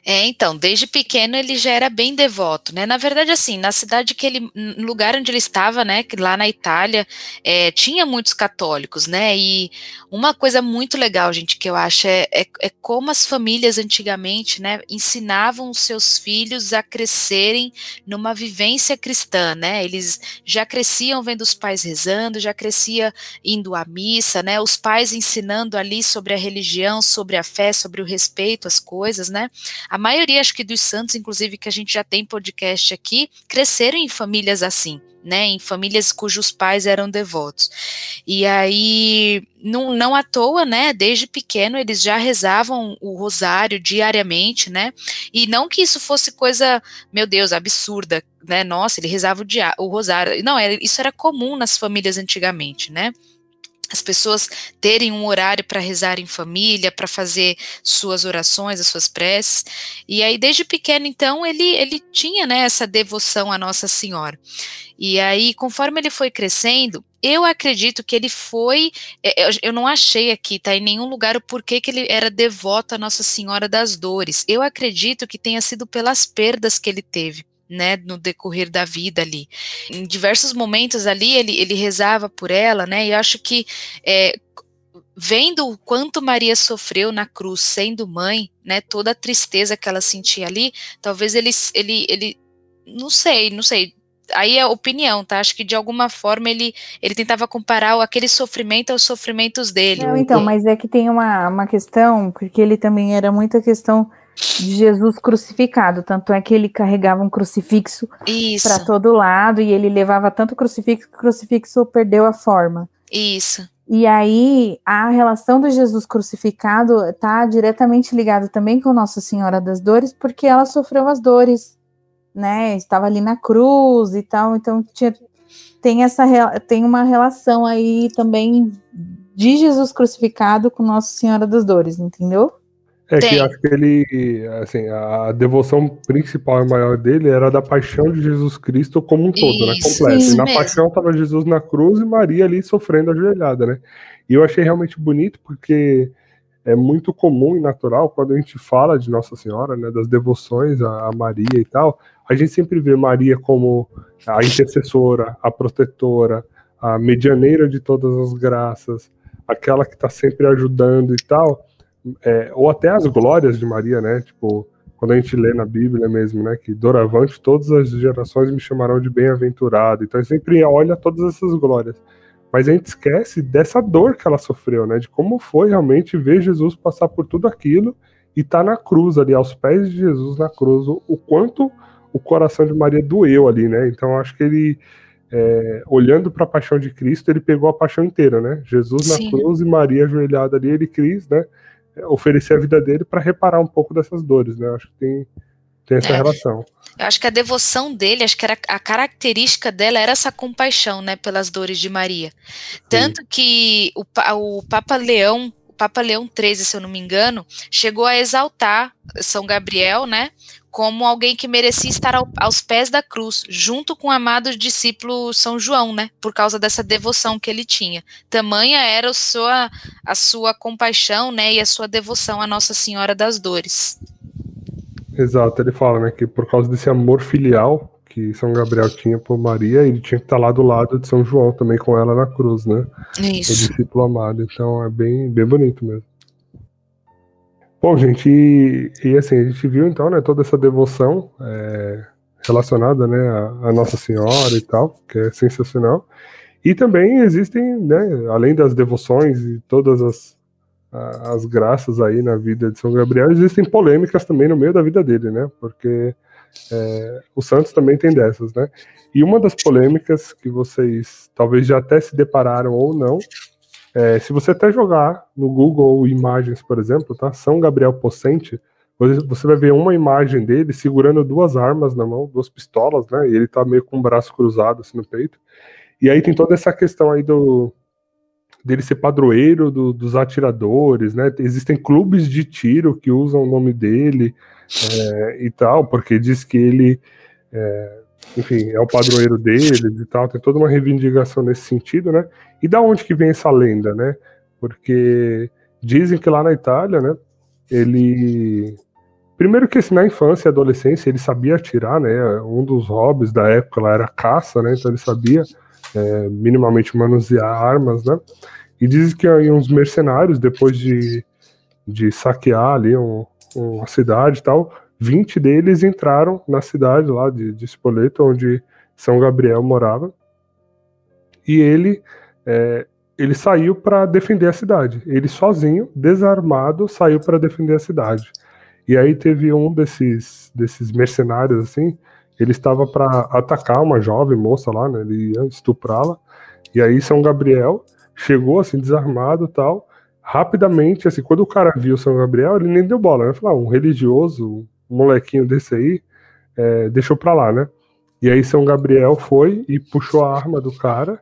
É, então, desde pequeno ele já era bem devoto, né? Na verdade, assim, na cidade que ele, no lugar onde ele estava, né, lá na Itália, é, tinha muitos católicos, né? E uma coisa muito legal, gente, que eu acho é, é, é como as famílias antigamente, né, ensinavam os seus filhos a crescerem numa vivência cristã, né? Eles já cresciam vendo os pais rezando, já crescia indo à missa, né? Os pais ensinando ali sobre a religião, sobre a fé, sobre o respeito às coisas, né? A maioria, acho que dos santos, inclusive, que a gente já tem podcast aqui, cresceram em famílias assim. Né, em famílias cujos pais eram devotos. E aí, não, não à toa, né, desde pequeno eles já rezavam o rosário diariamente, né, e não que isso fosse coisa, meu Deus, absurda, né, nossa, ele rezava o, dia, o rosário, não, era, isso era comum nas famílias antigamente, né, as pessoas terem um horário para rezar em família, para fazer suas orações, as suas preces. E aí, desde pequeno, então, ele, ele tinha né, essa devoção à Nossa Senhora. E aí, conforme ele foi crescendo, eu acredito que ele foi. É, eu não achei aqui, tá? Em nenhum lugar o porquê que ele era devoto à Nossa Senhora das Dores. Eu acredito que tenha sido pelas perdas que ele teve né, no decorrer da vida ali. Em diversos momentos ali ele, ele rezava por ela, né, e acho que é, vendo o quanto Maria sofreu na cruz, sendo mãe, né, toda a tristeza que ela sentia ali, talvez ele, ele, ele não sei, não sei, aí é opinião, tá? Acho que de alguma forma ele, ele tentava comparar aquele sofrimento aos sofrimentos dele. Não, então, mas é que tem uma, uma questão, porque ele também era muita questão de Jesus crucificado, tanto é que ele carregava um crucifixo para todo lado e ele levava tanto crucifixo que o crucifixo perdeu a forma. Isso. E aí a relação do Jesus crucificado está diretamente ligada também com Nossa Senhora das Dores, porque ela sofreu as dores, né? Estava ali na cruz e tal, então tinha, tem essa tem uma relação aí também de Jesus crucificado com Nossa Senhora das Dores, entendeu? É Tem. que acho que ele, assim, a devoção principal e maior dele era da paixão de Jesus Cristo como um todo, né? Completo. E na mesmo. paixão estava Jesus na cruz e Maria ali sofrendo ajoelhada, né? E eu achei realmente bonito porque é muito comum e natural quando a gente fala de Nossa Senhora, né, das devoções a Maria e tal, a gente sempre vê Maria como a intercessora, a protetora, a medianeira de todas as graças, aquela que está sempre ajudando e tal é, ou até as glórias de Maria, né? Tipo, quando a gente lê na Bíblia mesmo, né? Que doravante todas as gerações me chamarão de bem-aventurado. Então, sempre olha todas essas glórias. Mas a gente esquece dessa dor que ela sofreu, né? De como foi realmente ver Jesus passar por tudo aquilo e estar tá na cruz ali, aos pés de Jesus na cruz, o, quanto o coração de Maria doeu ali, né? Então, acho que ele é, olhando para a paixão de Cristo, ele pegou a paixão inteira, né? Jesus Sim. na cruz e Maria ajoelhada ali, ele quis, né? Oferecer a vida dele para reparar um pouco dessas dores, né? Acho que tem, tem essa é, relação. Eu acho que a devoção dele, acho que era, a característica dela era essa compaixão, né, pelas dores de Maria. Sim. Tanto que o, o Papa Leão, o Papa Leão XIII, se eu não me engano, chegou a exaltar São Gabriel, né, como alguém que merecia estar ao, aos pés da cruz, junto com o amado discípulo São João, né? Por causa dessa devoção que ele tinha. Tamanha era a sua, a sua compaixão, né? E a sua devoção à Nossa Senhora das Dores. Exato, ele fala, né? Que por causa desse amor filial que São Gabriel tinha por Maria, ele tinha que estar lá do lado de São João também com ela na cruz, né? Isso. O discípulo amado. Então é bem, bem bonito mesmo. Bom, gente, e, e, assim, a gente viu então, né, toda essa devoção é, relacionada, né, à, Nossa Senhora e tal, que é sensacional. E também existem, né, além das devoções e todas as, as graças aí na vida de São Gabriel, existem polêmicas também no meio da vida dele, né? Porque é, o Santos também tem dessas, né? E uma das polêmicas que vocês talvez já até se depararam ou não, é, se você até jogar no Google Imagens, por exemplo, tá? São Gabriel Possente, você vai ver uma imagem dele segurando duas armas na mão, duas pistolas, né? E ele tá meio com o braço cruzado assim no peito. E aí tem toda essa questão aí do dele ser padroeiro do, dos atiradores, né? Existem clubes de tiro que usam o nome dele é, e tal, porque diz que ele, é, enfim, é o padroeiro deles e tal. Tem toda uma reivindicação nesse sentido, né? E da onde que vem essa lenda, né? Porque dizem que lá na Itália, né? Ele Primeiro que assim, na infância e adolescência ele sabia atirar, né? Um dos hobbies da época lá era caça, né? Então ele sabia é, minimamente manusear armas, né? E diz que aí uns mercenários, depois de, de saquear ali um, uma cidade e tal, 20 deles entraram na cidade lá de, de Spoleto, onde São Gabriel morava, e ele é, ele saiu para defender a cidade. Ele sozinho, desarmado, saiu para defender a cidade. E aí teve um desses desses mercenários assim, ele estava para atacar uma jovem moça lá, né? Ele ia estuprá-la. E aí São Gabriel chegou assim desarmado, tal. Rapidamente, assim, quando o cara viu São Gabriel, ele nem deu bola, né? Falou, ah, um religioso, molequinho desse aí, é, deixou pra lá, né? E aí São Gabriel foi e puxou a arma do cara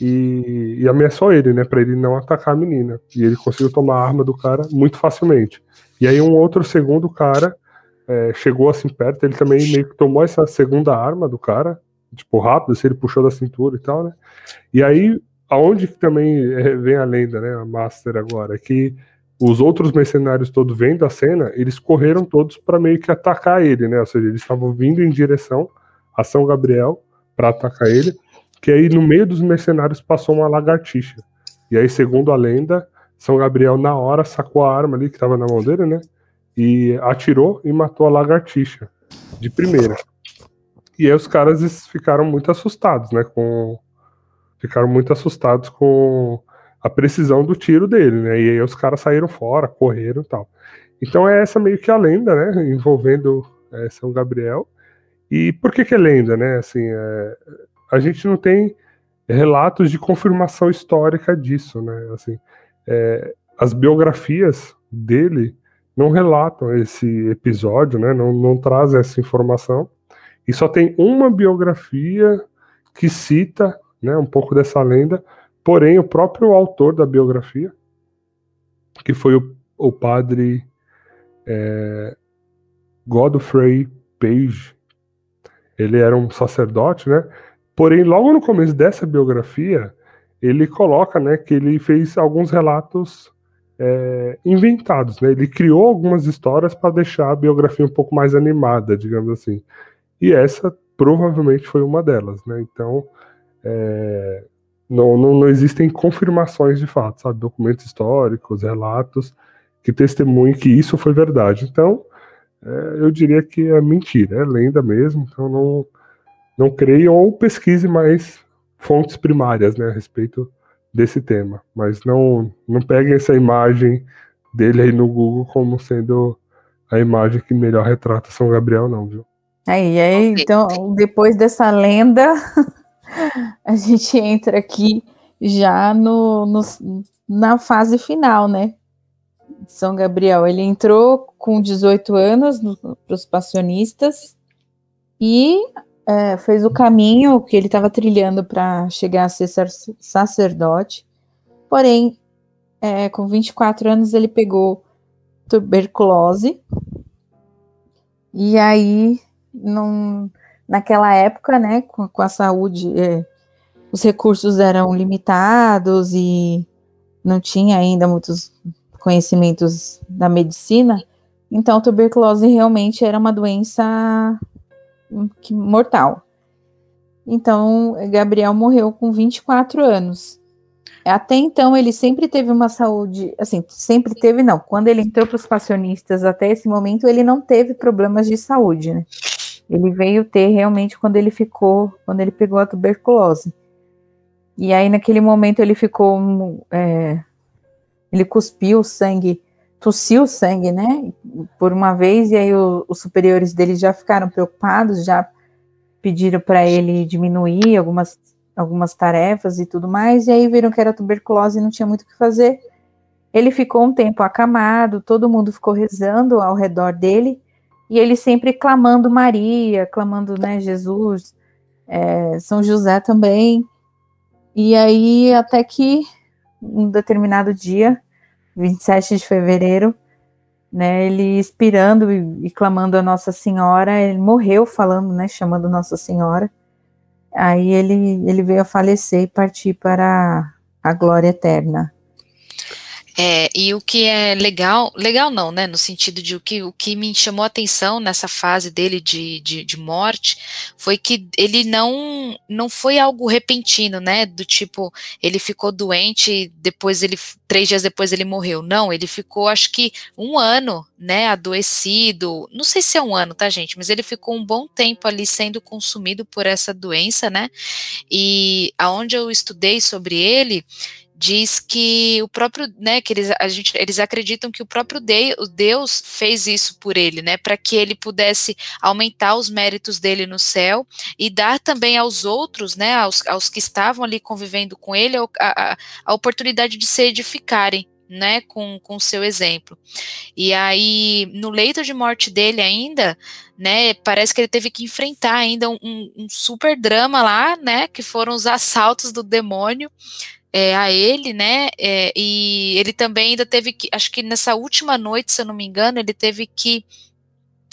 e, e ameaçou ele, né, para ele não atacar a menina. E ele conseguiu tomar a arma do cara muito facilmente. E aí um outro segundo cara é, chegou assim perto, ele também meio que tomou essa segunda arma do cara, tipo, rápido, assim, ele puxou da cintura e tal, né? E aí, aonde que também é, vem a lenda, né, a Master agora, é que os outros mercenários todos vendo a cena, eles correram todos para meio que atacar ele, né? Ou seja, eles estavam vindo em direção a São Gabriel para atacar ele, que aí no meio dos mercenários passou uma lagartixa. E aí, segundo a lenda, são Gabriel, na hora, sacou a arma ali que estava na mão dele, né? E atirou e matou a lagartixa de primeira. E aí os caras ficaram muito assustados, né? Com... Ficaram muito assustados com a precisão do tiro dele, né? E aí os caras saíram fora, correram e tal. Então é essa meio que a lenda, né? Envolvendo é, São Gabriel. E por que que é lenda, né? Assim, é... a gente não tem relatos de confirmação histórica disso, né? Assim, é, as biografias dele não relatam esse episódio, né? Não, não trazem essa informação. E só tem uma biografia que cita, né, um pouco dessa lenda. Porém, o próprio autor da biografia, que foi o, o padre é, Godfrey Page, ele era um sacerdote, né? Porém, logo no começo dessa biografia, ele coloca né, que ele fez alguns relatos é, inventados. Né? Ele criou algumas histórias para deixar a biografia um pouco mais animada, digamos assim. E essa provavelmente foi uma delas. Né? Então, é, não, não, não, existem confirmações de fato, sabe? Documentos históricos, relatos que testemunhem que isso foi verdade. Então, é, eu diria que é mentira, é lenda mesmo. Então, não, não creio ou pesquise mais fontes primárias né, a respeito desse tema. Mas não, não peguem essa imagem dele aí no Google como sendo a imagem que melhor retrata São Gabriel, não, viu? Aí, aí, então, depois dessa lenda, (laughs) (laughs) a gente entra aqui já no, no, na fase final, né? São Gabriel, ele entrou com 18 anos para os passionistas e é, fez o caminho que ele estava trilhando para chegar a ser sacerdote. Porém, é, com 24 anos, ele pegou tuberculose. E aí, num, naquela época, né, com, com a saúde, é, os recursos eram limitados e não tinha ainda muitos conhecimentos da medicina. Então, tuberculose realmente era uma doença mortal. Então, Gabriel morreu com 24 anos. Até então, ele sempre teve uma saúde, assim, sempre teve, não. Quando ele entrou para os passionistas, até esse momento, ele não teve problemas de saúde, né? Ele veio ter realmente quando ele ficou, quando ele pegou a tuberculose. E aí, naquele momento, ele ficou é, ele cuspiu sangue, tossiu sangue, né? Por uma vez, e aí o, os superiores dele já ficaram preocupados, já pediram para ele diminuir algumas, algumas tarefas e tudo mais, e aí viram que era tuberculose e não tinha muito o que fazer. Ele ficou um tempo acamado, todo mundo ficou rezando ao redor dele, e ele sempre clamando Maria, clamando, né, Jesus, é, São José também. E aí, até que um determinado dia, 27 de fevereiro, né, ele expirando e, e, clamando a Nossa Senhora, ele morreu falando, né, chamando Nossa Senhora. Aí ele, ele veio a falecer e partir para a glória eterna. É, e o que é legal, legal não, né? No sentido de o que, o que me chamou a atenção nessa fase dele de, de, de, morte foi que ele não não foi algo repentino, né? Do tipo, ele ficou doente, depois ele, três dias depois ele morreu. Não, ele ficou acho que um ano, né? Adoecido. Não sei se é um ano, tá, gente? Mas ele ficou um bom tempo ali sendo consumido por essa doença, né? E aonde eu estudei sobre ele diz que o próprio, né, que eles, a gente, eles acreditam que o próprio Deus fez isso por ele, né, para que ele pudesse aumentar os méritos dele no céu e dar também aos outros, né, aos, aos que estavam ali convivendo com ele, a, a, a oportunidade de se edificarem, né, com o seu exemplo. E aí, no leito de morte dele ainda, né, parece que ele teve que enfrentar ainda um, um super drama lá, né, que foram os assaltos do demônio, é, a ele, né? É, e ele também ainda teve que, acho que nessa última noite, se eu não me engano, ele teve que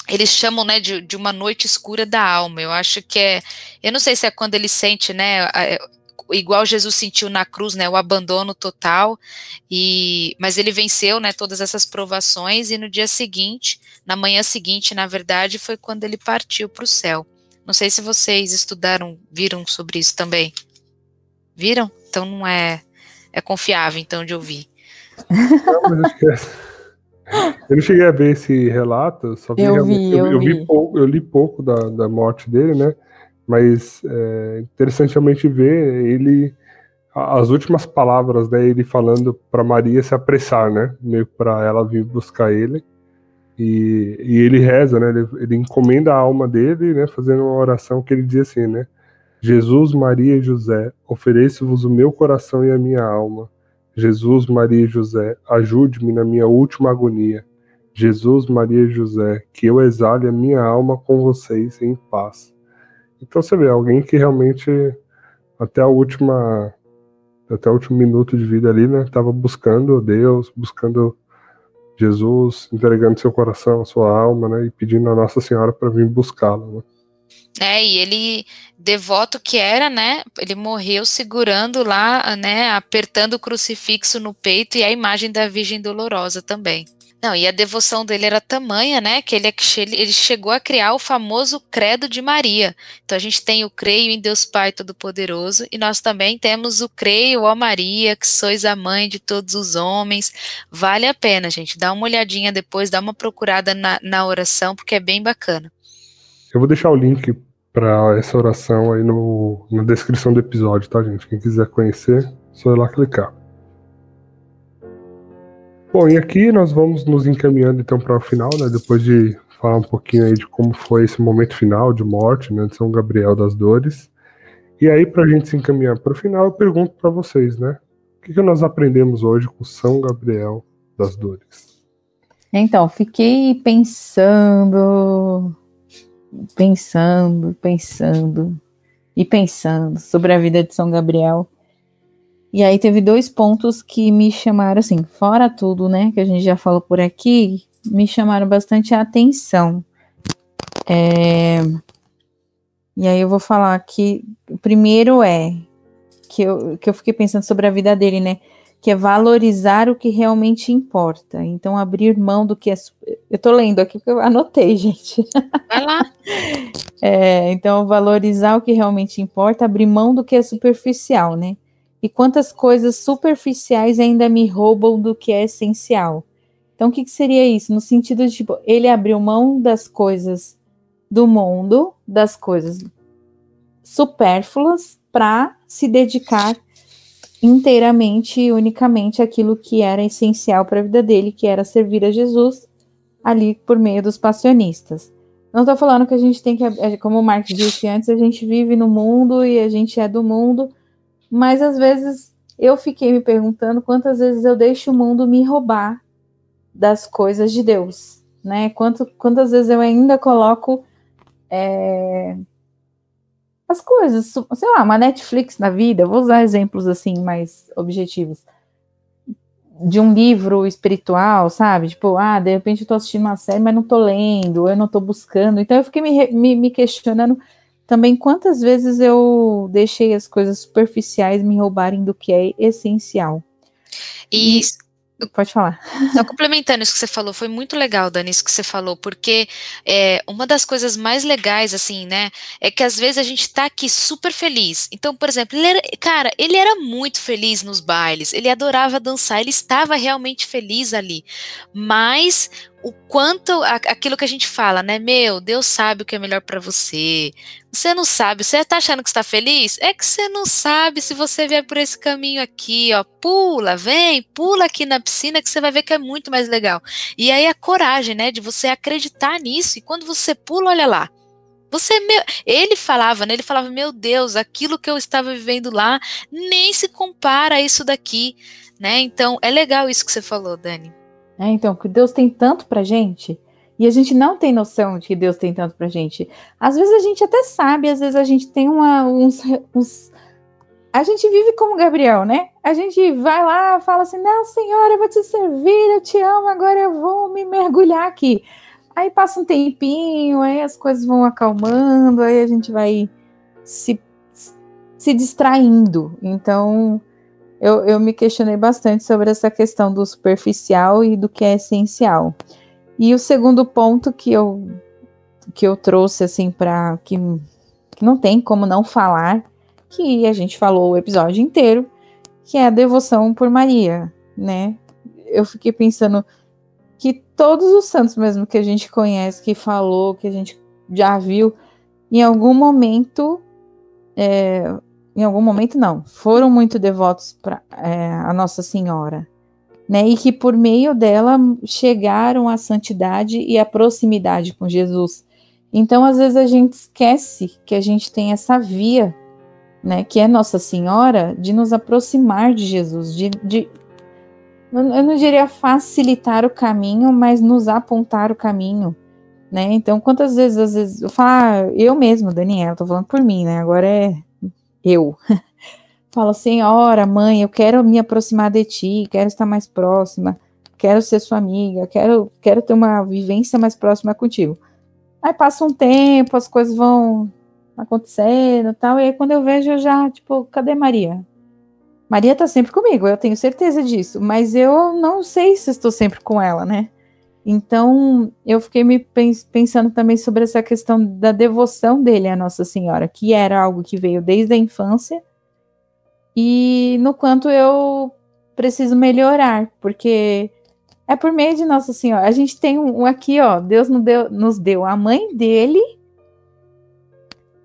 eles chamam, né, de, de uma noite escura da alma. Eu acho que é, eu não sei se é quando ele sente, né, igual Jesus sentiu na cruz, né, o abandono total. E mas ele venceu, né, todas essas provações e no dia seguinte, na manhã seguinte, na verdade, foi quando ele partiu para o céu. Não sei se vocês estudaram, viram sobre isso também. Viram? Então não é, é confiável, então, de ouvir. Não, mas eu não cheguei a ver esse relato, só vi eu, vi, eu, eu, vi pouco, eu li pouco da, da morte dele, né? Mas é interessante realmente ver ele as últimas palavras, né, ele falando para Maria se apressar, né, meio para ela vir buscar ele. E, e ele reza, né, ele, ele, encomenda a alma dele, né, fazendo uma oração que ele diz assim, né, Jesus, Maria e José, ofereço-vos o meu coração e a minha alma. Jesus, Maria e José, ajude-me na minha última agonia. Jesus, Maria e José, que eu exale a minha alma com vocês em paz. Então você vê, alguém que realmente até a última até o último minuto de vida ali, né, estava buscando Deus, buscando Jesus, entregando seu coração, sua alma, né, e pedindo a Nossa Senhora para vir buscá-lo. Né? É, e ele, devoto que era, né, ele morreu segurando lá, né, apertando o crucifixo no peito e a imagem da Virgem Dolorosa também. Não, e a devoção dele era tamanha, né, que ele, ele chegou a criar o famoso credo de Maria. Então a gente tem o creio em Deus Pai Todo-Poderoso e nós também temos o creio, ó Maria, que sois a mãe de todos os homens. Vale a pena, gente, dá uma olhadinha depois, dá uma procurada na, na oração, porque é bem bacana. Eu vou deixar o link para essa oração aí no, na descrição do episódio, tá, gente? Quem quiser conhecer, só ir lá clicar. Bom, e aqui nós vamos nos encaminhando então para o final, né? Depois de falar um pouquinho aí de como foi esse momento final de morte, né? De São Gabriel das Dores. E aí, para a gente se encaminhar para o final, eu pergunto para vocês, né? O que, que nós aprendemos hoje com São Gabriel das Dores? Então, fiquei pensando pensando, pensando e pensando sobre a vida de São Gabriel. E aí teve dois pontos que me chamaram assim, fora tudo, né, que a gente já falou por aqui, me chamaram bastante a atenção. É... E aí eu vou falar que o primeiro é que eu, que eu fiquei pensando sobre a vida dele, né? Que é valorizar o que realmente importa. Então, abrir mão do que é. Eu estou lendo aqui que eu anotei, (laughs) gente. Vai lá. (laughs) É, então, valorizar o que realmente importa, abrir mão do que é superficial, né? E quantas coisas superficiais ainda me roubam do que é essencial. Então, o que, que seria isso? No sentido de, tipo, ele abriu mão das coisas do mundo, das coisas supérfluas, para se dedicar inteiramente e unicamente aquilo que era essencial para a vida dele, que era servir a Jesus ali por meio dos passionistas. Não estou falando que a gente tem que, é, como o Marx disse antes, a gente vive no mundo e a gente é do mundo, mas às vezes eu fiquei me perguntando quantas vezes eu deixo o mundo me roubar das coisas de Deus, né? Quanto, quantas vezes eu ainda coloco é, as coisas, sei lá, uma Netflix na vida, vou usar exemplos assim mais objetivos de um livro espiritual, sabe? Tipo, ah, de repente eu tô assistindo uma série, mas não tô lendo, eu não tô buscando. Então eu fiquei me, me, me questionando também quantas vezes eu deixei as coisas superficiais me roubarem do que é essencial. E, e Pode falar. Só complementando isso que você falou, foi muito legal, Dani, isso que você falou, porque é, uma das coisas mais legais, assim, né, é que às vezes a gente tá aqui super feliz. Então, por exemplo, ele era, cara, ele era muito feliz nos bailes, ele adorava dançar, ele estava realmente feliz ali. Mas o quanto aquilo que a gente fala, né? Meu, Deus sabe o que é melhor para você. Você não sabe, você tá achando que está feliz? É que você não sabe se você vier por esse caminho aqui, ó. Pula, vem, pula aqui na piscina que você vai ver que é muito mais legal. E aí a coragem, né, de você acreditar nisso. E quando você pula, olha lá. Você, meu, ele falava, né? Ele falava, meu Deus, aquilo que eu estava vivendo lá nem se compara a isso daqui, né? Então, é legal isso que você falou, Dani. É, então, que Deus tem tanto pra gente e a gente não tem noção de que Deus tem tanto pra gente. Às vezes a gente até sabe, às vezes a gente tem uma, uns, uns. A gente vive como Gabriel, né? A gente vai lá, fala assim: Não, Senhora, eu vou te servir, eu te amo, agora eu vou me mergulhar aqui. Aí passa um tempinho, aí as coisas vão acalmando, aí a gente vai se, se distraindo. Então, eu, eu me questionei bastante sobre essa questão do superficial e do que é essencial. E o segundo ponto que eu, que eu trouxe, assim, para que, que não tem como não falar, que a gente falou o episódio inteiro, que é a devoção por Maria, né? Eu fiquei pensando que todos os santos mesmo que a gente conhece, que falou, que a gente já viu, em algum momento é, em algum momento não, foram muito devotos para é, a Nossa Senhora, né? E que por meio dela chegaram à santidade e à proximidade com Jesus. Então, às vezes a gente esquece que a gente tem essa via, né? Que é Nossa Senhora, de nos aproximar de Jesus, de, de eu não diria facilitar o caminho, mas nos apontar o caminho, né? Então, quantas vezes, às vezes, eu falo, ah, eu mesmo, Daniela, tô falando por mim, né? Agora é eu. (laughs) Falo, Senhora, mãe, eu quero me aproximar de ti, quero estar mais próxima, quero ser sua amiga, quero, quero ter uma vivência mais próxima contigo. Aí passa um tempo, as coisas vão acontecendo tal, e aí quando eu vejo, eu já, tipo, cadê Maria? Maria tá sempre comigo, eu tenho certeza disso, mas eu não sei se estou sempre com ela, né? Então, eu fiquei me pensando também sobre essa questão da devoção dele à Nossa Senhora, que era algo que veio desde a infância, e no quanto eu preciso melhorar, porque é por meio de Nossa Senhora. A gente tem um, aqui, ó, Deus nos deu, nos deu a mãe dele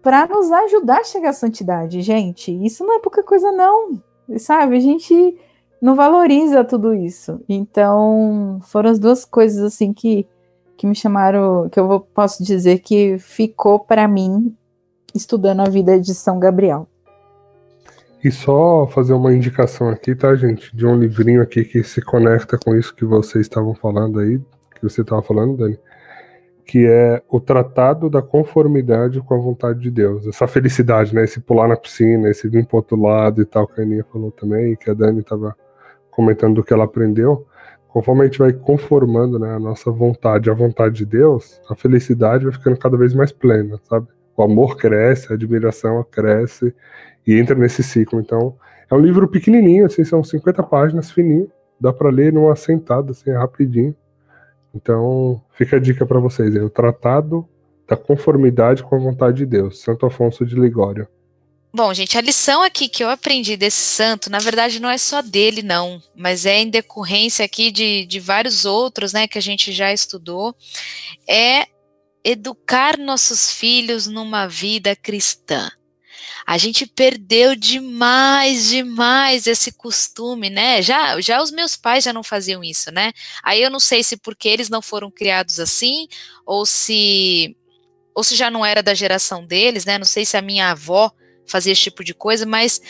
para nos ajudar a chegar à santidade, gente. Isso não é pouca coisa, não. Sabe? A gente não valoriza tudo isso. Então, foram as duas coisas assim que, que me chamaram, que eu vou, posso dizer que ficou para mim estudando a vida de São Gabriel. E só fazer uma indicação aqui, tá, gente? De um livrinho aqui que se conecta com isso que vocês estavam falando aí, que você estava falando, Dani, que é o Tratado da Conformidade com a Vontade de Deus. Essa felicidade, né? Esse pular na piscina, esse vir pro outro lado e tal, que a Aninha falou também, que a Dani estava comentando do que ela aprendeu, conforme a gente vai conformando né, a nossa vontade à vontade de Deus, a felicidade vai ficando cada vez mais plena, sabe? O amor cresce, a admiração cresce e entra nesse ciclo. Então, é um livro pequenininho, assim, são 50 páginas, fininho, dá para ler numa sentada, assim, rapidinho. Então, fica a dica para vocês, é o Tratado da Conformidade com a Vontade de Deus, Santo Afonso de Ligório. Bom, gente, a lição aqui que eu aprendi desse santo, na verdade, não é só dele, não, mas é em decorrência aqui de, de vários outros, né, que a gente já estudou, é educar nossos filhos numa vida cristã. a gente perdeu demais, demais esse costume, né? Já, já os meus pais já não faziam isso, né? Aí eu não sei se porque eles não foram criados assim, ou se ou se já não era da geração deles, né? Não sei se a minha avó fazia esse tipo de coisa, mas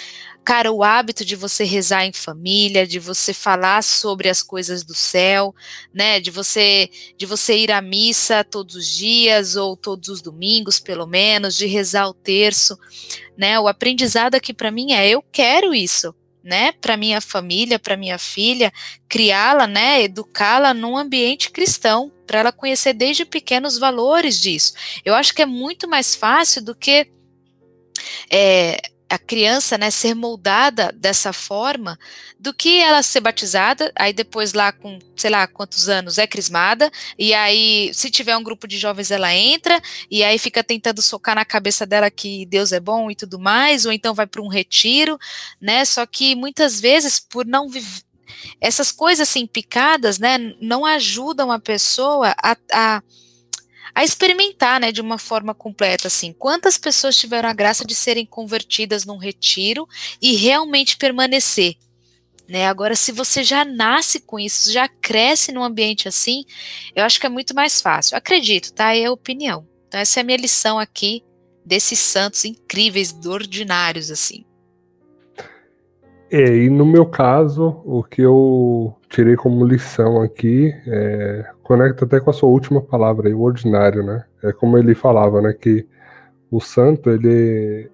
cara, o hábito de você rezar em família, de você falar sobre as coisas do céu, né, de você de você ir à missa todos os dias ou todos os domingos, pelo menos, de rezar o terço, né? O aprendizado aqui para mim é eu quero isso, né, para minha família, para minha filha, criá-la, né, educá-la num ambiente cristão, para ela conhecer desde pequenos valores disso. Eu acho que é muito mais fácil do que é, a criança, né, ser moldada dessa forma, do que ela ser batizada, aí depois lá com, sei lá, quantos anos é crismada, e aí se tiver um grupo de jovens ela entra, e aí fica tentando socar na cabeça dela que Deus é bom e tudo mais, ou então vai para um retiro, né, só que muitas vezes por não viver essas coisas assim picadas, né, não ajudam a pessoa a, a a experimentar, né, de uma forma completa, assim, quantas pessoas tiveram a graça de serem convertidas num retiro e realmente permanecer, né? Agora, se você já nasce com isso, já cresce num ambiente assim, eu acho que é muito mais fácil. Acredito, tá? É a opinião. Então, essa é a minha lição aqui desses santos incríveis, ordinários, assim. É, e no meu caso, o que eu tirei como lição aqui é, conecta até com a sua última palavra, aí, o ordinário, né? É como ele falava, né? Que o santo, ele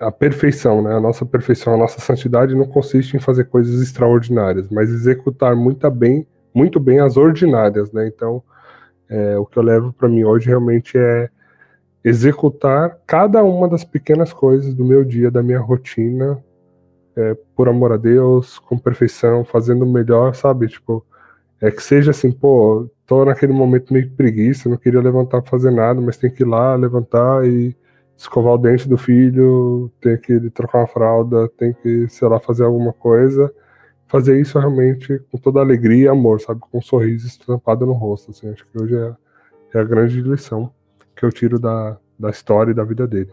a perfeição, né? A nossa perfeição, a nossa santidade não consiste em fazer coisas extraordinárias, mas executar muito bem, muito bem as ordinárias, né? Então, é, o que eu levo para mim hoje realmente é executar cada uma das pequenas coisas do meu dia, da minha rotina, é, por amor a Deus, com perfeição, fazendo o melhor, sabe? Tipo, é que seja assim, pô, tô naquele momento meio preguiça, não queria levantar pra fazer nada, mas tem que ir lá, levantar e escovar o dente do filho, tem que trocar uma fralda, tem que, sei lá, fazer alguma coisa. Fazer isso realmente com toda alegria e amor, sabe? Com um sorriso estampado no rosto, assim. Acho que hoje é, é a grande lição que eu tiro da, da história e da vida dele.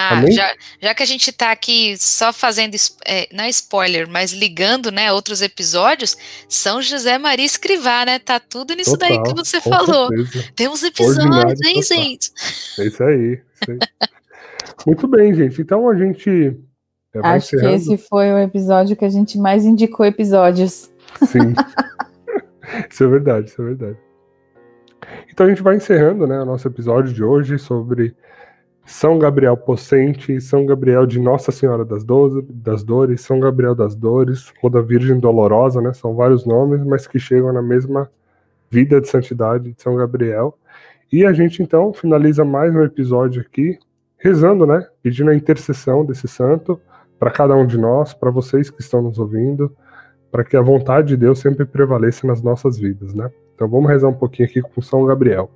Ah, já, já, que a gente está aqui só fazendo, é, não é spoiler, mas ligando, né, outros episódios, São José Maria Escrivá, né, tá tudo nisso Total, daí que você falou. Certeza. Temos episódios, hein, total. gente? É isso aí. Isso aí. Muito bem, gente, então a gente... É, Acho que esse foi o episódio que a gente mais indicou episódios. Sim, (laughs) isso é verdade, isso é verdade. Então a gente vai encerrando, né, o nosso episódio de hoje sobre são Gabriel Pocente, São Gabriel de Nossa Senhora das, das Dores, São Gabriel das Dores, ou da Virgem Dolorosa, né? São vários nomes, mas que chegam na mesma vida de santidade de São Gabriel. E a gente então finaliza mais um episódio aqui, rezando, né? Pedindo a intercessão desse santo para cada um de nós, para vocês que estão nos ouvindo, para que a vontade de Deus sempre prevaleça nas nossas vidas, né? Então vamos rezar um pouquinho aqui com São Gabriel.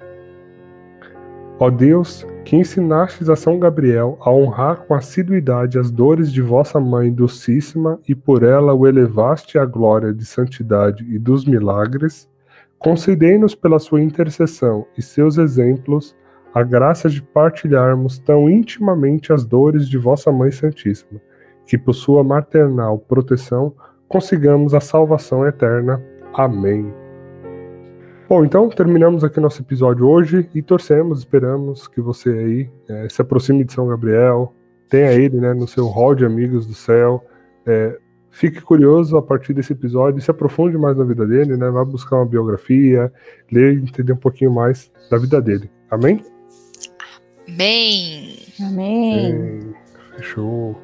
Ó Deus, que ensinastes a São Gabriel a honrar com assiduidade as dores de vossa mãe docíssima e por ela o elevaste à glória de santidade e dos milagres, concedei-nos pela sua intercessão e seus exemplos a graça de partilharmos tão intimamente as dores de vossa mãe santíssima, que por sua maternal proteção consigamos a salvação eterna. Amém. Bom, então terminamos aqui nosso episódio hoje e torcemos, esperamos que você aí é, se aproxime de São Gabriel, tenha ele né, no seu hall de amigos do céu. É, fique curioso a partir desse episódio e se aprofunde mais na vida dele, né? Vá buscar uma biografia, ler e entender um pouquinho mais da vida dele. Amém? Amém. Amém. Amém. Fechou.